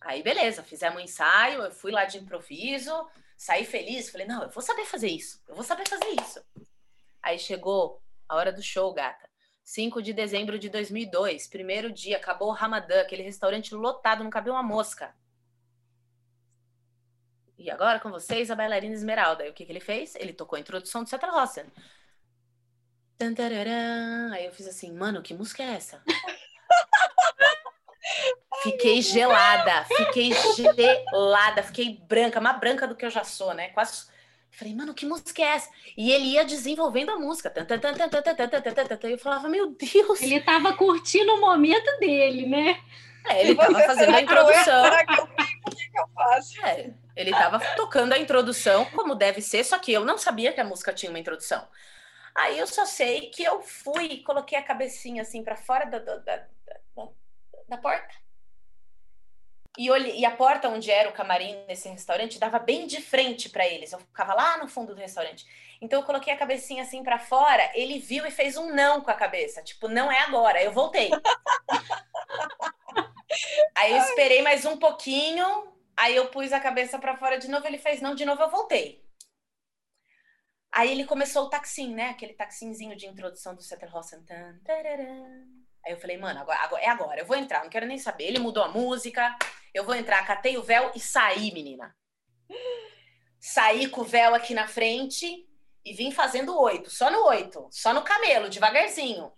Aí, beleza, fizemos um ensaio, eu fui lá de improviso, saí feliz, falei, não, eu vou saber fazer isso, eu vou saber fazer isso. Aí chegou a hora do show, gata. 5 de dezembro de 2002, primeiro dia, acabou o Ramadã, aquele restaurante lotado, não cabia uma mosca. E agora com vocês, a bailarina Esmeralda. E o que, que ele fez? Ele tocou a introdução do Cetra Rossen. Aí eu fiz assim, mano, que música é essa? Fiquei gelada, fiquei gelada, fiquei branca, mais branca do que eu já sou, né? Quase. Falei, mano, que música é essa? E ele ia desenvolvendo a música. E eu falava, meu Deus. Ele tava curtindo o momento dele, né? É, ele tava fazendo a introdução. É, ele tava tocando a introdução, como deve ser, só que eu não sabia que a música tinha uma introdução. Aí eu só sei que eu fui, coloquei a cabecinha assim para fora da, da, da, da porta e, olhe, e a porta onde era o camarim nesse restaurante dava bem de frente para eles. Eu ficava lá no fundo do restaurante. Então eu coloquei a cabecinha assim para fora, ele viu e fez um não com a cabeça, tipo, não é agora. Eu voltei. aí eu esperei mais um pouquinho, aí eu pus a cabeça para fora de novo, ele fez não de novo, eu voltei. Aí ele começou o taxim, né? Aquele taxinzinho de introdução do Setter Rossen. Aí eu falei, mano, agora, agora, é agora, eu vou entrar, não quero nem saber. Ele mudou a música, eu vou entrar, catei o véu e saí, menina. Saí com o véu aqui na frente e vim fazendo oito, só no oito, só no camelo, devagarzinho.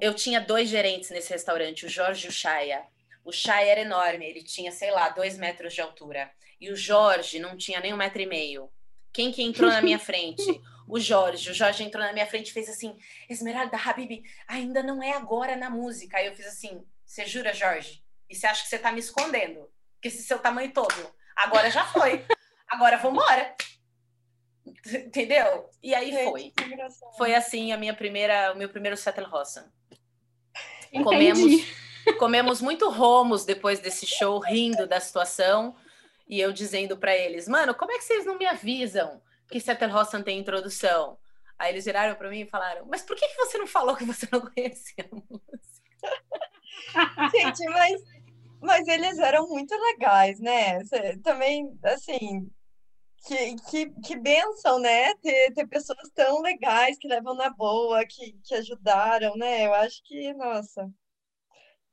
Eu tinha dois gerentes nesse restaurante, o Jorge e o Chaya era enorme, ele tinha, sei lá, dois metros de altura. E o Jorge não tinha nem um metro e meio. Quem que entrou na minha frente? O Jorge. O Jorge entrou na minha frente e fez assim: Esmeralda, Habib, ainda não é agora na música. Aí eu fiz assim: Você jura, Jorge? E você acha que você tá me escondendo? Que esse seu tamanho todo. Agora já foi. Agora vambora. Entendeu? E aí foi. Foi assim a minha primeira, o meu primeiro Settle Rossa. Comemos, comemos muito romos depois desse show, rindo da situação. E eu dizendo para eles, mano, como é que vocês não me avisam que Settle Rossa tem introdução? Aí eles viraram para mim e falaram, mas por que, que você não falou que você não conhecia a música? Gente, mas, mas eles eram muito legais, né? Também, assim, que, que, que benção, né? Ter, ter pessoas tão legais que levam na boa, que, que ajudaram, né? Eu acho que, nossa,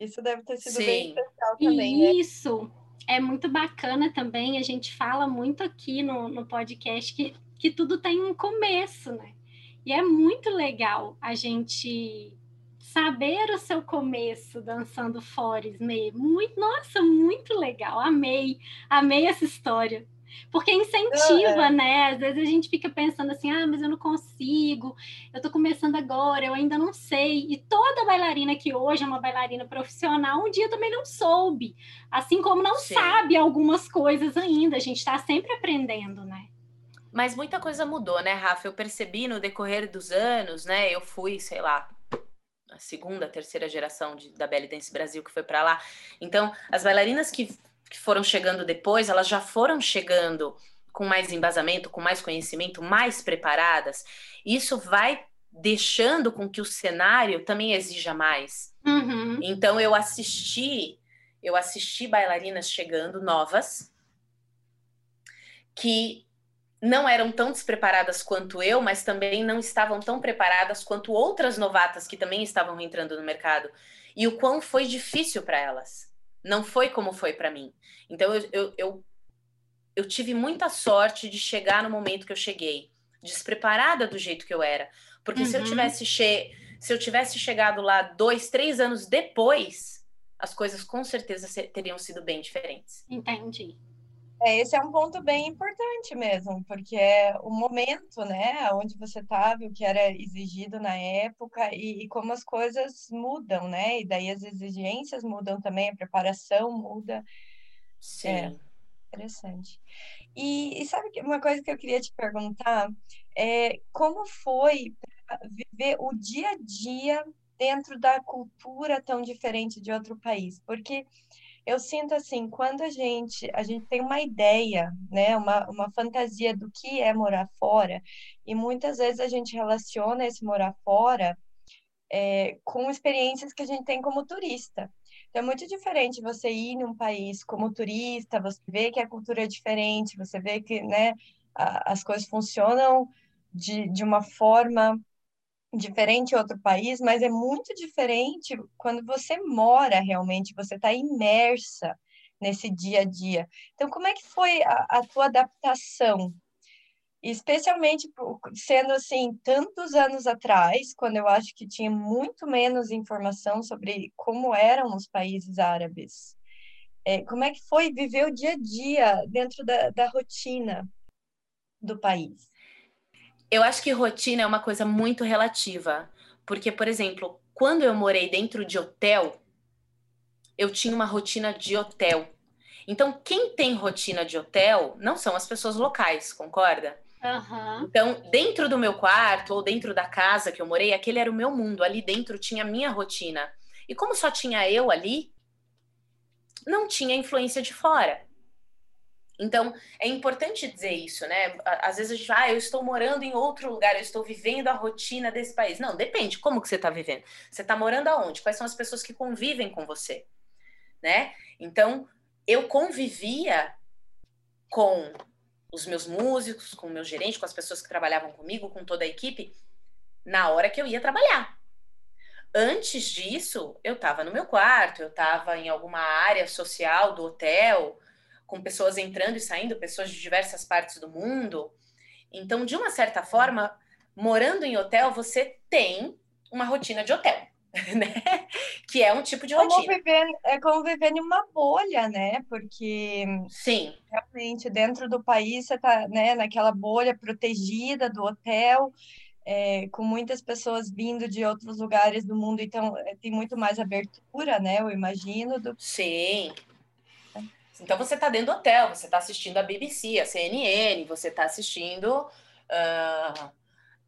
isso deve ter sido Sim. bem especial também, né? Isso é muito bacana também, a gente fala muito aqui no, no podcast que, que tudo tem um começo, né? E é muito legal a gente saber o seu começo dançando fores, Mê. Muito, nossa, muito legal. Amei, amei essa história. Porque incentiva, é. né? Às vezes a gente fica pensando assim, ah, mas eu não consigo, eu tô começando agora, eu ainda não sei. E toda bailarina que hoje é uma bailarina profissional, um dia também não soube. Assim como não Sim. sabe algumas coisas ainda. A gente está sempre aprendendo, né? Mas muita coisa mudou, né, Rafa? Eu percebi no decorrer dos anos, né? Eu fui, sei lá, a segunda, terceira geração de, da Belly Dance Brasil que foi para lá. Então, as bailarinas que que foram chegando depois, elas já foram chegando com mais embasamento, com mais conhecimento, mais preparadas. Isso vai deixando com que o cenário também exija mais. Uhum. Então eu assisti, eu assisti bailarinas chegando novas que não eram tão despreparadas quanto eu, mas também não estavam tão preparadas quanto outras novatas que também estavam entrando no mercado. E o quão foi difícil para elas. Não foi como foi para mim. Então eu, eu, eu, eu, tive muita sorte de chegar no momento que eu cheguei, despreparada do jeito que eu era. Porque uhum. se eu uhum. tivesse che se eu tivesse chegado lá dois, três anos depois, as coisas com certeza teriam sido bem diferentes. Entendi. É, esse é um ponto bem importante mesmo, porque é o momento, né, onde você estava, o que era exigido na época e, e, como as coisas mudam, né? E daí as exigências mudam também, a preparação muda. Sim. É, interessante. E, e sabe que uma coisa que eu queria te perguntar é como foi viver o dia a dia dentro da cultura tão diferente de outro país? Porque eu sinto assim, quando a gente a gente tem uma ideia, né, uma, uma fantasia do que é morar fora, e muitas vezes a gente relaciona esse morar fora é, com experiências que a gente tem como turista. Então, é muito diferente você ir num país como turista, você vê que a cultura é diferente, você vê que né, a, as coisas funcionam de, de uma forma diferente em outro país, mas é muito diferente quando você mora realmente, você está imersa nesse dia a dia. Então, como é que foi a, a tua adaptação? Especialmente sendo assim, tantos anos atrás, quando eu acho que tinha muito menos informação sobre como eram os países árabes. É, como é que foi viver o dia a dia dentro da, da rotina do país? Eu acho que rotina é uma coisa muito relativa. Porque, por exemplo, quando eu morei dentro de hotel, eu tinha uma rotina de hotel. Então, quem tem rotina de hotel não são as pessoas locais, concorda? Uhum. Então, dentro do meu quarto ou dentro da casa que eu morei, aquele era o meu mundo. Ali dentro tinha a minha rotina. E como só tinha eu ali, não tinha influência de fora. Então, é importante dizer isso, né? Às vezes a gente fala, ah, eu estou morando em outro lugar, eu estou vivendo a rotina desse país. Não, depende, como que você está vivendo? Você está morando aonde? Quais são as pessoas que convivem com você? Né? Então, eu convivia com os meus músicos, com o meu gerente, com as pessoas que trabalhavam comigo, com toda a equipe, na hora que eu ia trabalhar. Antes disso, eu estava no meu quarto, eu estava em alguma área social do hotel, com pessoas entrando e saindo, pessoas de diversas partes do mundo. Então, de uma certa forma, morando em hotel, você tem uma rotina de hotel, né? Que é um tipo de como rotina. Viver, é como viver em uma bolha, né? Porque Sim. realmente dentro do país você está né, naquela bolha protegida do hotel. É, com muitas pessoas vindo de outros lugares do mundo, então é, tem muito mais abertura, né? Eu imagino. Do... Sim, então você está dentro do hotel, você está assistindo a BBC, a CNN, você está assistindo uh, ah,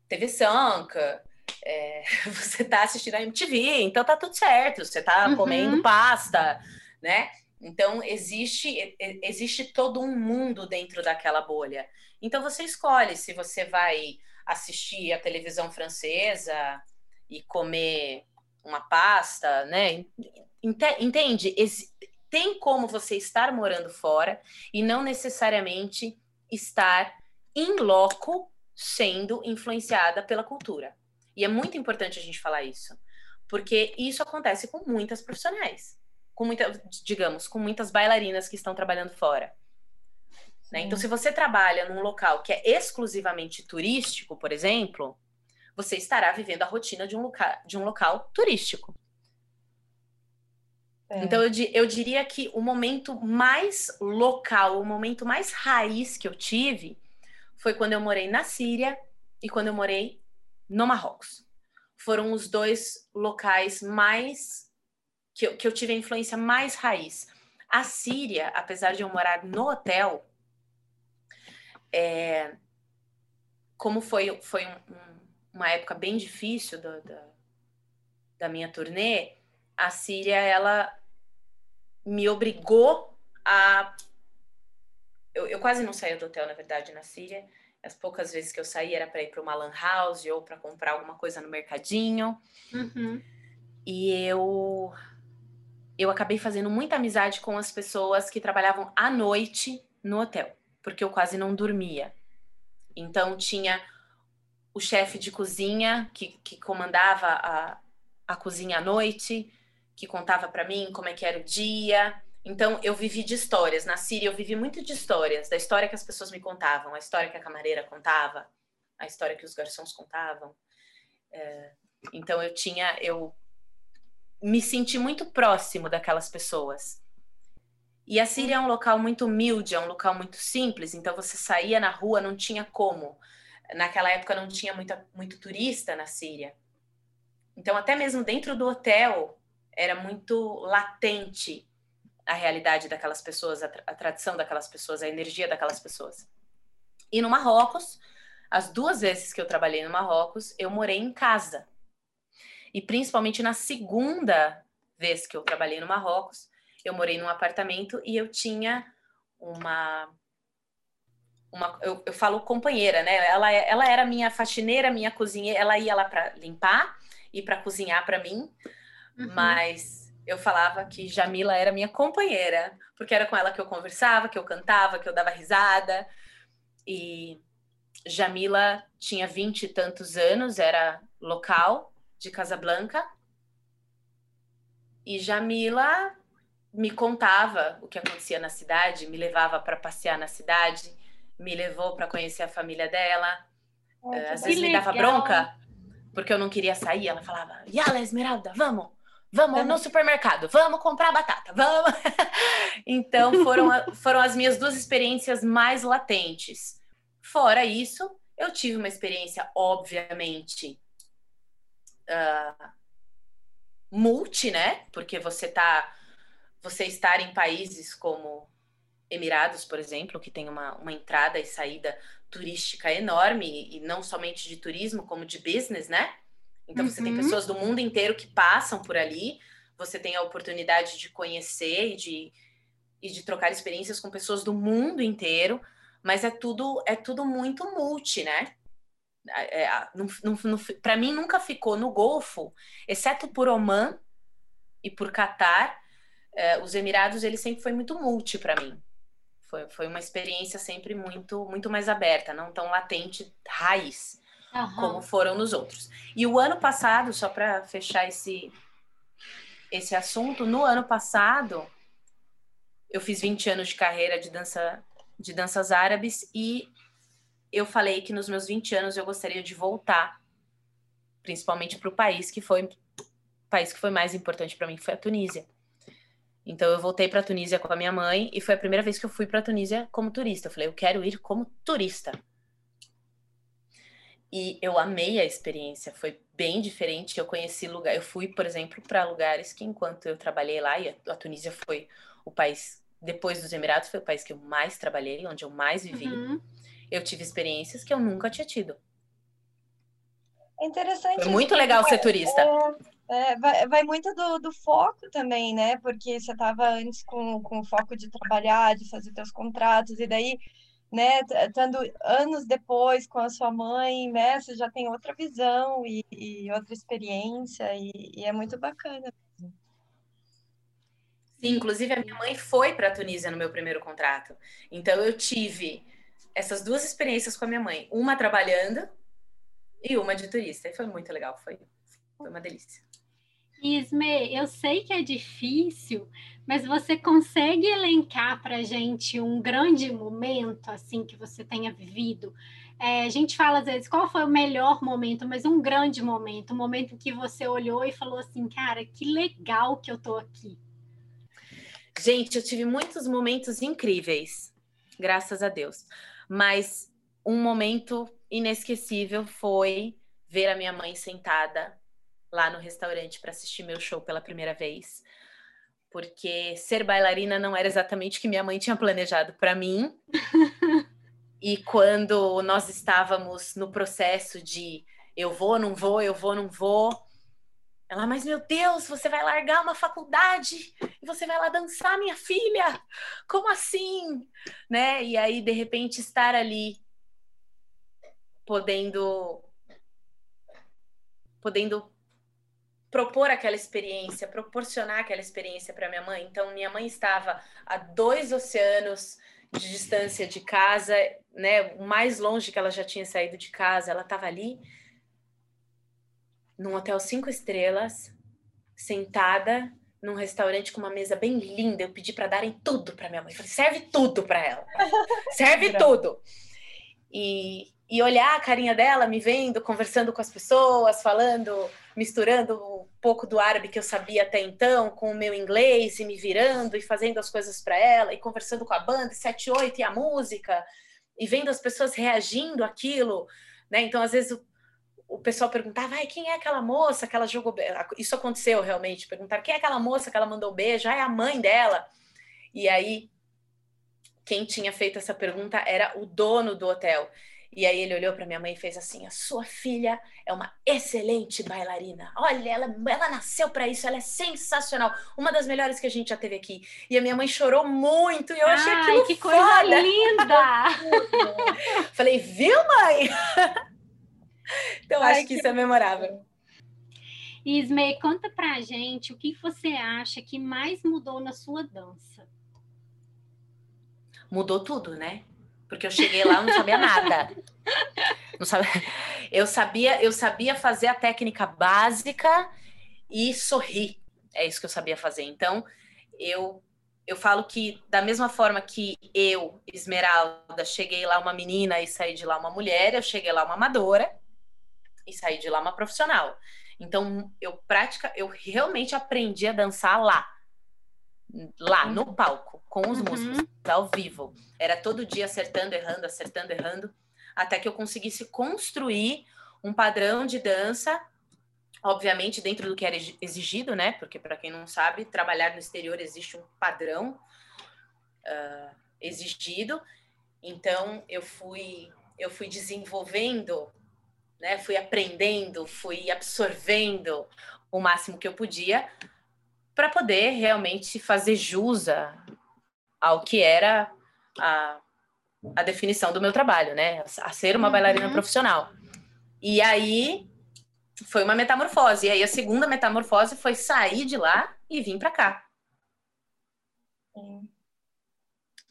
TV Sanka, é, você está assistindo a MTV, então tá tudo certo, você está uhum. comendo pasta, né? Então existe existe todo um mundo dentro daquela bolha. Então você escolhe se você vai assistir a televisão francesa e comer uma pasta, né? Entende? Tem como você estar morando fora e não necessariamente estar em loco sendo influenciada pela cultura. E é muito importante a gente falar isso, porque isso acontece com muitas profissionais, com muita, digamos, com muitas bailarinas que estão trabalhando fora. Né? Então, se você trabalha num local que é exclusivamente turístico, por exemplo, você estará vivendo a rotina de um, local, de um local turístico. É. Então, eu, eu diria que o momento mais local, o momento mais raiz que eu tive foi quando eu morei na Síria e quando eu morei no Marrocos. Foram os dois locais mais. que eu, que eu tive a influência mais raiz. A Síria, apesar de eu morar no hotel, é, como foi, foi um, um, uma época bem difícil do, da, da minha turnê, a Síria, ela me obrigou a. Eu, eu quase não saía do hotel, na verdade, na Síria. As poucas vezes que eu saía era para ir para uma lan house ou para comprar alguma coisa no mercadinho. Uhum. E eu eu acabei fazendo muita amizade com as pessoas que trabalhavam à noite no hotel, porque eu quase não dormia. Então tinha o chefe de cozinha que, que comandava a, a cozinha à noite, que contava para mim como é que era o dia. Então eu vivi de histórias. Na Síria eu vivi muito de histórias, da história que as pessoas me contavam, a história que a camareira contava, a história que os garçons contavam. É, então eu tinha, eu me senti muito próximo daquelas pessoas. E a Síria é um local muito humilde, é um local muito simples, então você saía na rua, não tinha como. Naquela época não tinha muita, muito turista na Síria. Então, até mesmo dentro do hotel, era muito latente a realidade daquelas pessoas, a, tra a tradição daquelas pessoas, a energia daquelas pessoas. E no Marrocos, as duas vezes que eu trabalhei no Marrocos, eu morei em casa. E principalmente na segunda vez que eu trabalhei no Marrocos, eu morei num apartamento e eu tinha uma. uma eu, eu falo companheira, né? Ela, ela era minha faxineira, minha cozinheira, ela ia lá para limpar e para cozinhar para mim, uhum. mas eu falava que Jamila era minha companheira, porque era com ela que eu conversava, que eu cantava, que eu dava risada. E Jamila tinha vinte e tantos anos, era local, de Casablanca. E Jamila me contava o que acontecia na cidade, me levava para passear na cidade, me levou para conhecer a família dela. É, Às vezes me dava bronca porque eu não queria sair. Ela falava: Yala, Esmeralda, vamos, vamos no supermercado, vamos comprar batata, vamos. então foram, foram as minhas duas experiências mais latentes. Fora isso, eu tive uma experiência, obviamente, uh, multi, né? Porque você tá você estar em países como Emirados, por exemplo, que tem uma, uma entrada e saída turística enorme, e não somente de turismo, como de business, né? Então, uhum. você tem uhum. pessoas do mundo inteiro que passam por ali, você tem a oportunidade de conhecer e de, e de trocar experiências com pessoas do mundo inteiro, mas é tudo, é tudo muito multi, né? é, para mim nunca ficou no Golfo, exceto por Oman e por Catar, é, os Emirados ele sempre foi muito multi para mim. Foi, foi uma experiência sempre muito muito mais aberta, não tão latente, raiz, uhum. como foram nos outros. E o ano passado, só para fechar esse esse assunto, no ano passado eu fiz 20 anos de carreira de dança de danças árabes e eu falei que nos meus 20 anos eu gostaria de voltar, principalmente para o país que foi país que foi mais importante para mim, que foi a Tunísia. Então eu voltei para a Tunísia com a minha mãe e foi a primeira vez que eu fui para a Tunísia como turista. Eu falei, eu quero ir como turista. E eu amei a experiência, foi bem diferente. Eu conheci lugar, eu fui, por exemplo, para lugares que enquanto eu trabalhei lá e a, Tunísia foi o país depois dos Emirados foi o país que eu mais trabalhei, onde eu mais vivi. Uhum eu tive experiências que eu nunca tinha tido. É interessante. Foi muito legal ser turista. É, é, vai, vai, muito do, do, foco também, né? Porque você estava antes com, com o foco de trabalhar, de fazer seus contratos, e daí, né, estando anos depois com a sua mãe, né, você já tem outra visão e, e outra experiência, e, e, é muito bacana. Sim, inclusive a minha mãe foi para a Tunísia no meu primeiro contrato. Então eu tive essas duas experiências com a minha mãe, uma trabalhando e uma de turista. E foi muito legal, foi, foi uma delícia. Isme, eu sei que é difícil, mas você consegue elencar para gente um grande momento assim que você tenha vivido? É, a gente fala às vezes qual foi o melhor momento, mas um grande momento, um momento que você olhou e falou assim, cara, que legal que eu tô aqui. Gente, eu tive muitos momentos incríveis, graças a Deus. Mas um momento inesquecível foi ver a minha mãe sentada lá no restaurante para assistir meu show pela primeira vez. Porque ser bailarina não era exatamente o que minha mãe tinha planejado para mim. e quando nós estávamos no processo de eu vou, não vou, eu vou, não vou, ela, mas meu Deus, você vai largar uma faculdade e você vai lá dançar, minha filha? Como assim? Né? E aí, de repente, estar ali podendo podendo propor aquela experiência, proporcionar aquela experiência para minha mãe. Então, minha mãe estava a dois oceanos de distância de casa, né? O mais longe que ela já tinha saído de casa, ela estava ali num hotel cinco estrelas, sentada num restaurante com uma mesa bem linda. Eu pedi para darem tudo para minha mãe. falei, serve tudo para ela. Serve tudo. E, e olhar a carinha dela, me vendo, conversando com as pessoas, falando misturando um pouco do árabe que eu sabia até então com o meu inglês e me virando e fazendo as coisas para ela e conversando com a banda, sete oito e a música e vendo as pessoas reagindo àquilo, né? Então às vezes o, o pessoal perguntava, ai, quem é aquela moça que ela jogou? Isso aconteceu realmente. Perguntaram quem é aquela moça que ela mandou beijo? Ah, é a mãe dela. E aí quem tinha feito essa pergunta era o dono do hotel. E aí ele olhou para minha mãe e fez assim: "A sua filha é uma excelente bailarina. Olha, ela, ela nasceu para isso, ela é sensacional, uma das melhores que a gente já teve aqui". E a minha mãe chorou muito e eu achei Ai, aquilo que coisa foda. linda. Falei: "Viu, mãe?" então Ai, acho que, que isso é memorável. Ismei, conta pra gente o que você acha que mais mudou na sua dança. Mudou tudo, né? Porque eu cheguei lá e não sabia nada. Não sabia, eu sabia, eu sabia fazer a técnica básica e sorrir. É isso que eu sabia fazer. Então, eu eu falo que da mesma forma que eu, Esmeralda, cheguei lá uma menina e saí de lá uma mulher, eu cheguei lá uma amadora e saí de lá uma profissional. Então, eu prática, eu realmente aprendi a dançar lá lá no uhum. palco, com os uhum. músicos, ao vivo. Era todo dia acertando, errando, acertando, errando, até que eu conseguisse construir um padrão de dança, obviamente dentro do que era exigido, né? Porque, para quem não sabe, trabalhar no exterior existe um padrão uh, exigido. Então, eu fui, eu fui desenvolvendo, né? Fui aprendendo, fui absorvendo o máximo que eu podia para poder realmente fazer jus ao que era a, a definição do meu trabalho, né? A ser uma uhum. bailarina profissional. E aí foi uma metamorfose. E aí a segunda metamorfose foi sair de lá e vir para cá.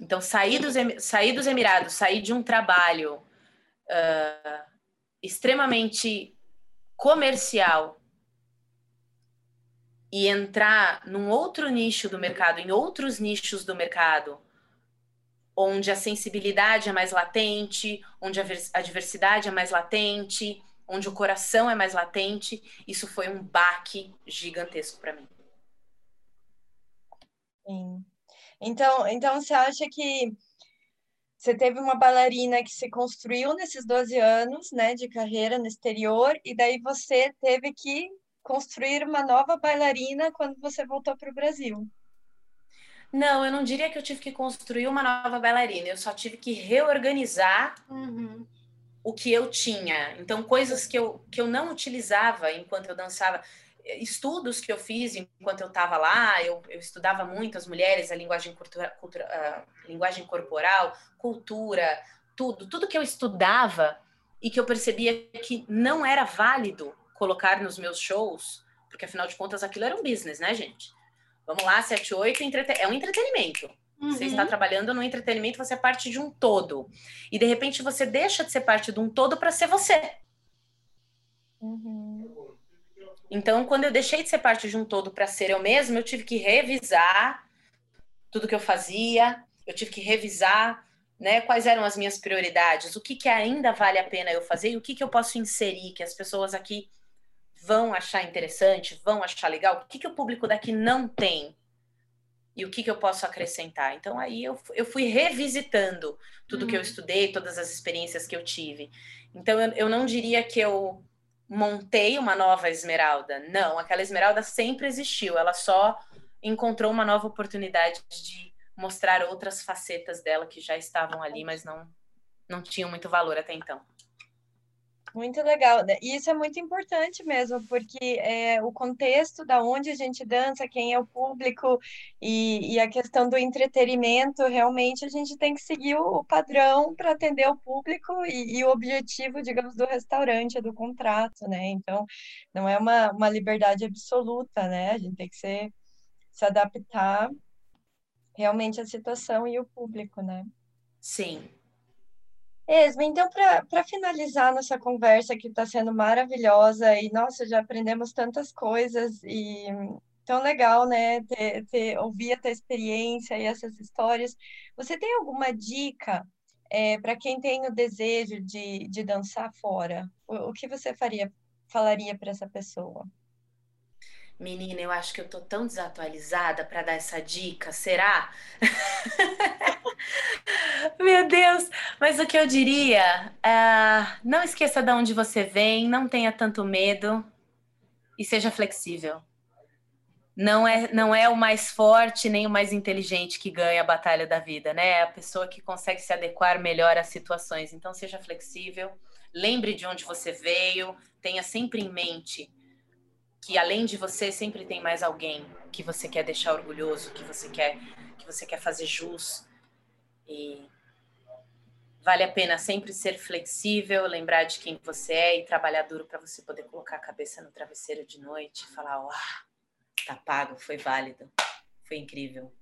Então, sair dos, sair dos Emirados, sair de um trabalho uh, extremamente comercial e entrar num outro nicho do mercado, em outros nichos do mercado, onde a sensibilidade é mais latente, onde a diversidade é mais latente, onde o coração é mais latente, isso foi um baque gigantesco para mim. Sim. Então, então você acha que você teve uma bailarina que se construiu nesses 12 anos, né, de carreira no exterior, e daí você teve que construir uma nova bailarina quando você voltou para o Brasil? Não, eu não diria que eu tive que construir uma nova bailarina, eu só tive que reorganizar uhum. o que eu tinha. Então, coisas que eu, que eu não utilizava enquanto eu dançava, estudos que eu fiz enquanto eu estava lá, eu, eu, estudava muito as mulheres, a linguagem, cultura, cultura, a linguagem corporal, cultura, tudo, tudo que eu estudava e que eu percebia que não era válido colocar nos meus shows, porque afinal de contas aquilo era um business, né, gente? Vamos lá, 7, 8, entrete... é um entretenimento. Uhum. Você está trabalhando no entretenimento, você é parte de um todo. E de repente você deixa de ser parte de um todo para ser você. Uhum. Então, quando eu deixei de ser parte de um todo para ser eu mesma, eu tive que revisar tudo que eu fazia, eu tive que revisar né, quais eram as minhas prioridades, o que, que ainda vale a pena eu fazer e o que, que eu posso inserir, que as pessoas aqui vão achar interessante, vão achar legal, o que, que o público daqui não tem e o que, que eu posso acrescentar. Então, aí eu, eu fui revisitando tudo uhum. que eu uhum. estudei, todas as experiências que eu tive. Então, eu, eu não diria que eu montei uma nova esmeralda. Não, aquela esmeralda sempre existiu, ela só encontrou uma nova oportunidade de mostrar outras facetas dela que já estavam ali, mas não, não tinham muito valor até então. Muito legal, né? E isso é muito importante mesmo, porque é, o contexto da onde a gente dança, quem é o público e, e a questão do entretenimento, realmente a gente tem que seguir o, padrão para atender o público e, e, o objetivo, digamos, do restaurante, do contrato, né? Então, não é uma, uma liberdade absoluta, né? A gente tem que ser, se adaptar realmente à situação e o público, né? Sim, Esma, então, para finalizar nossa conversa, que está sendo maravilhosa, e nossa, já aprendemos tantas coisas, e tão legal, né, ter, ter, ouvir a tua experiência e essas histórias. Você tem alguma dica é, para quem tem o desejo de, de dançar fora? O, o que você faria falaria para essa pessoa? Menina, eu acho que eu tô tão desatualizada para dar essa dica, será? Meu Deus! Mas o que eu diria, uh, não esqueça de onde você vem, não tenha tanto medo e seja flexível. Não é, não é o mais forte nem o mais inteligente que ganha a batalha da vida, né? É a pessoa que consegue se adequar melhor às situações. Então, seja flexível, lembre de onde você veio, tenha sempre em mente que além de você sempre tem mais alguém que você quer deixar orgulhoso, que você quer que você quer fazer jus e vale a pena sempre ser flexível, lembrar de quem você é e trabalhar duro para você poder colocar a cabeça no travesseiro de noite e falar, ah, tá pago, foi válido, foi incrível.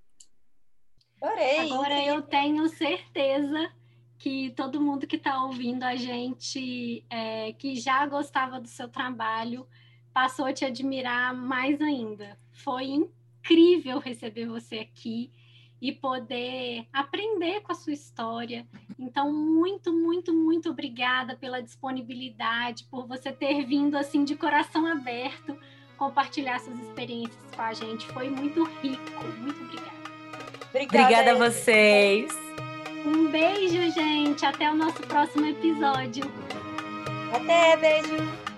Adorei. Agora eu tenho certeza que todo mundo que está ouvindo a gente, é, que já gostava do seu trabalho, passou a te admirar mais ainda. Foi incrível receber você aqui e poder aprender com a sua história. Então, muito, muito, muito obrigada pela disponibilidade, por você ter vindo assim de coração aberto compartilhar suas experiências com a gente. Foi muito rico. Muito obrigada. Obrigada, obrigada a vocês. Um beijo, gente. Até o nosso próximo episódio. Até, beijo.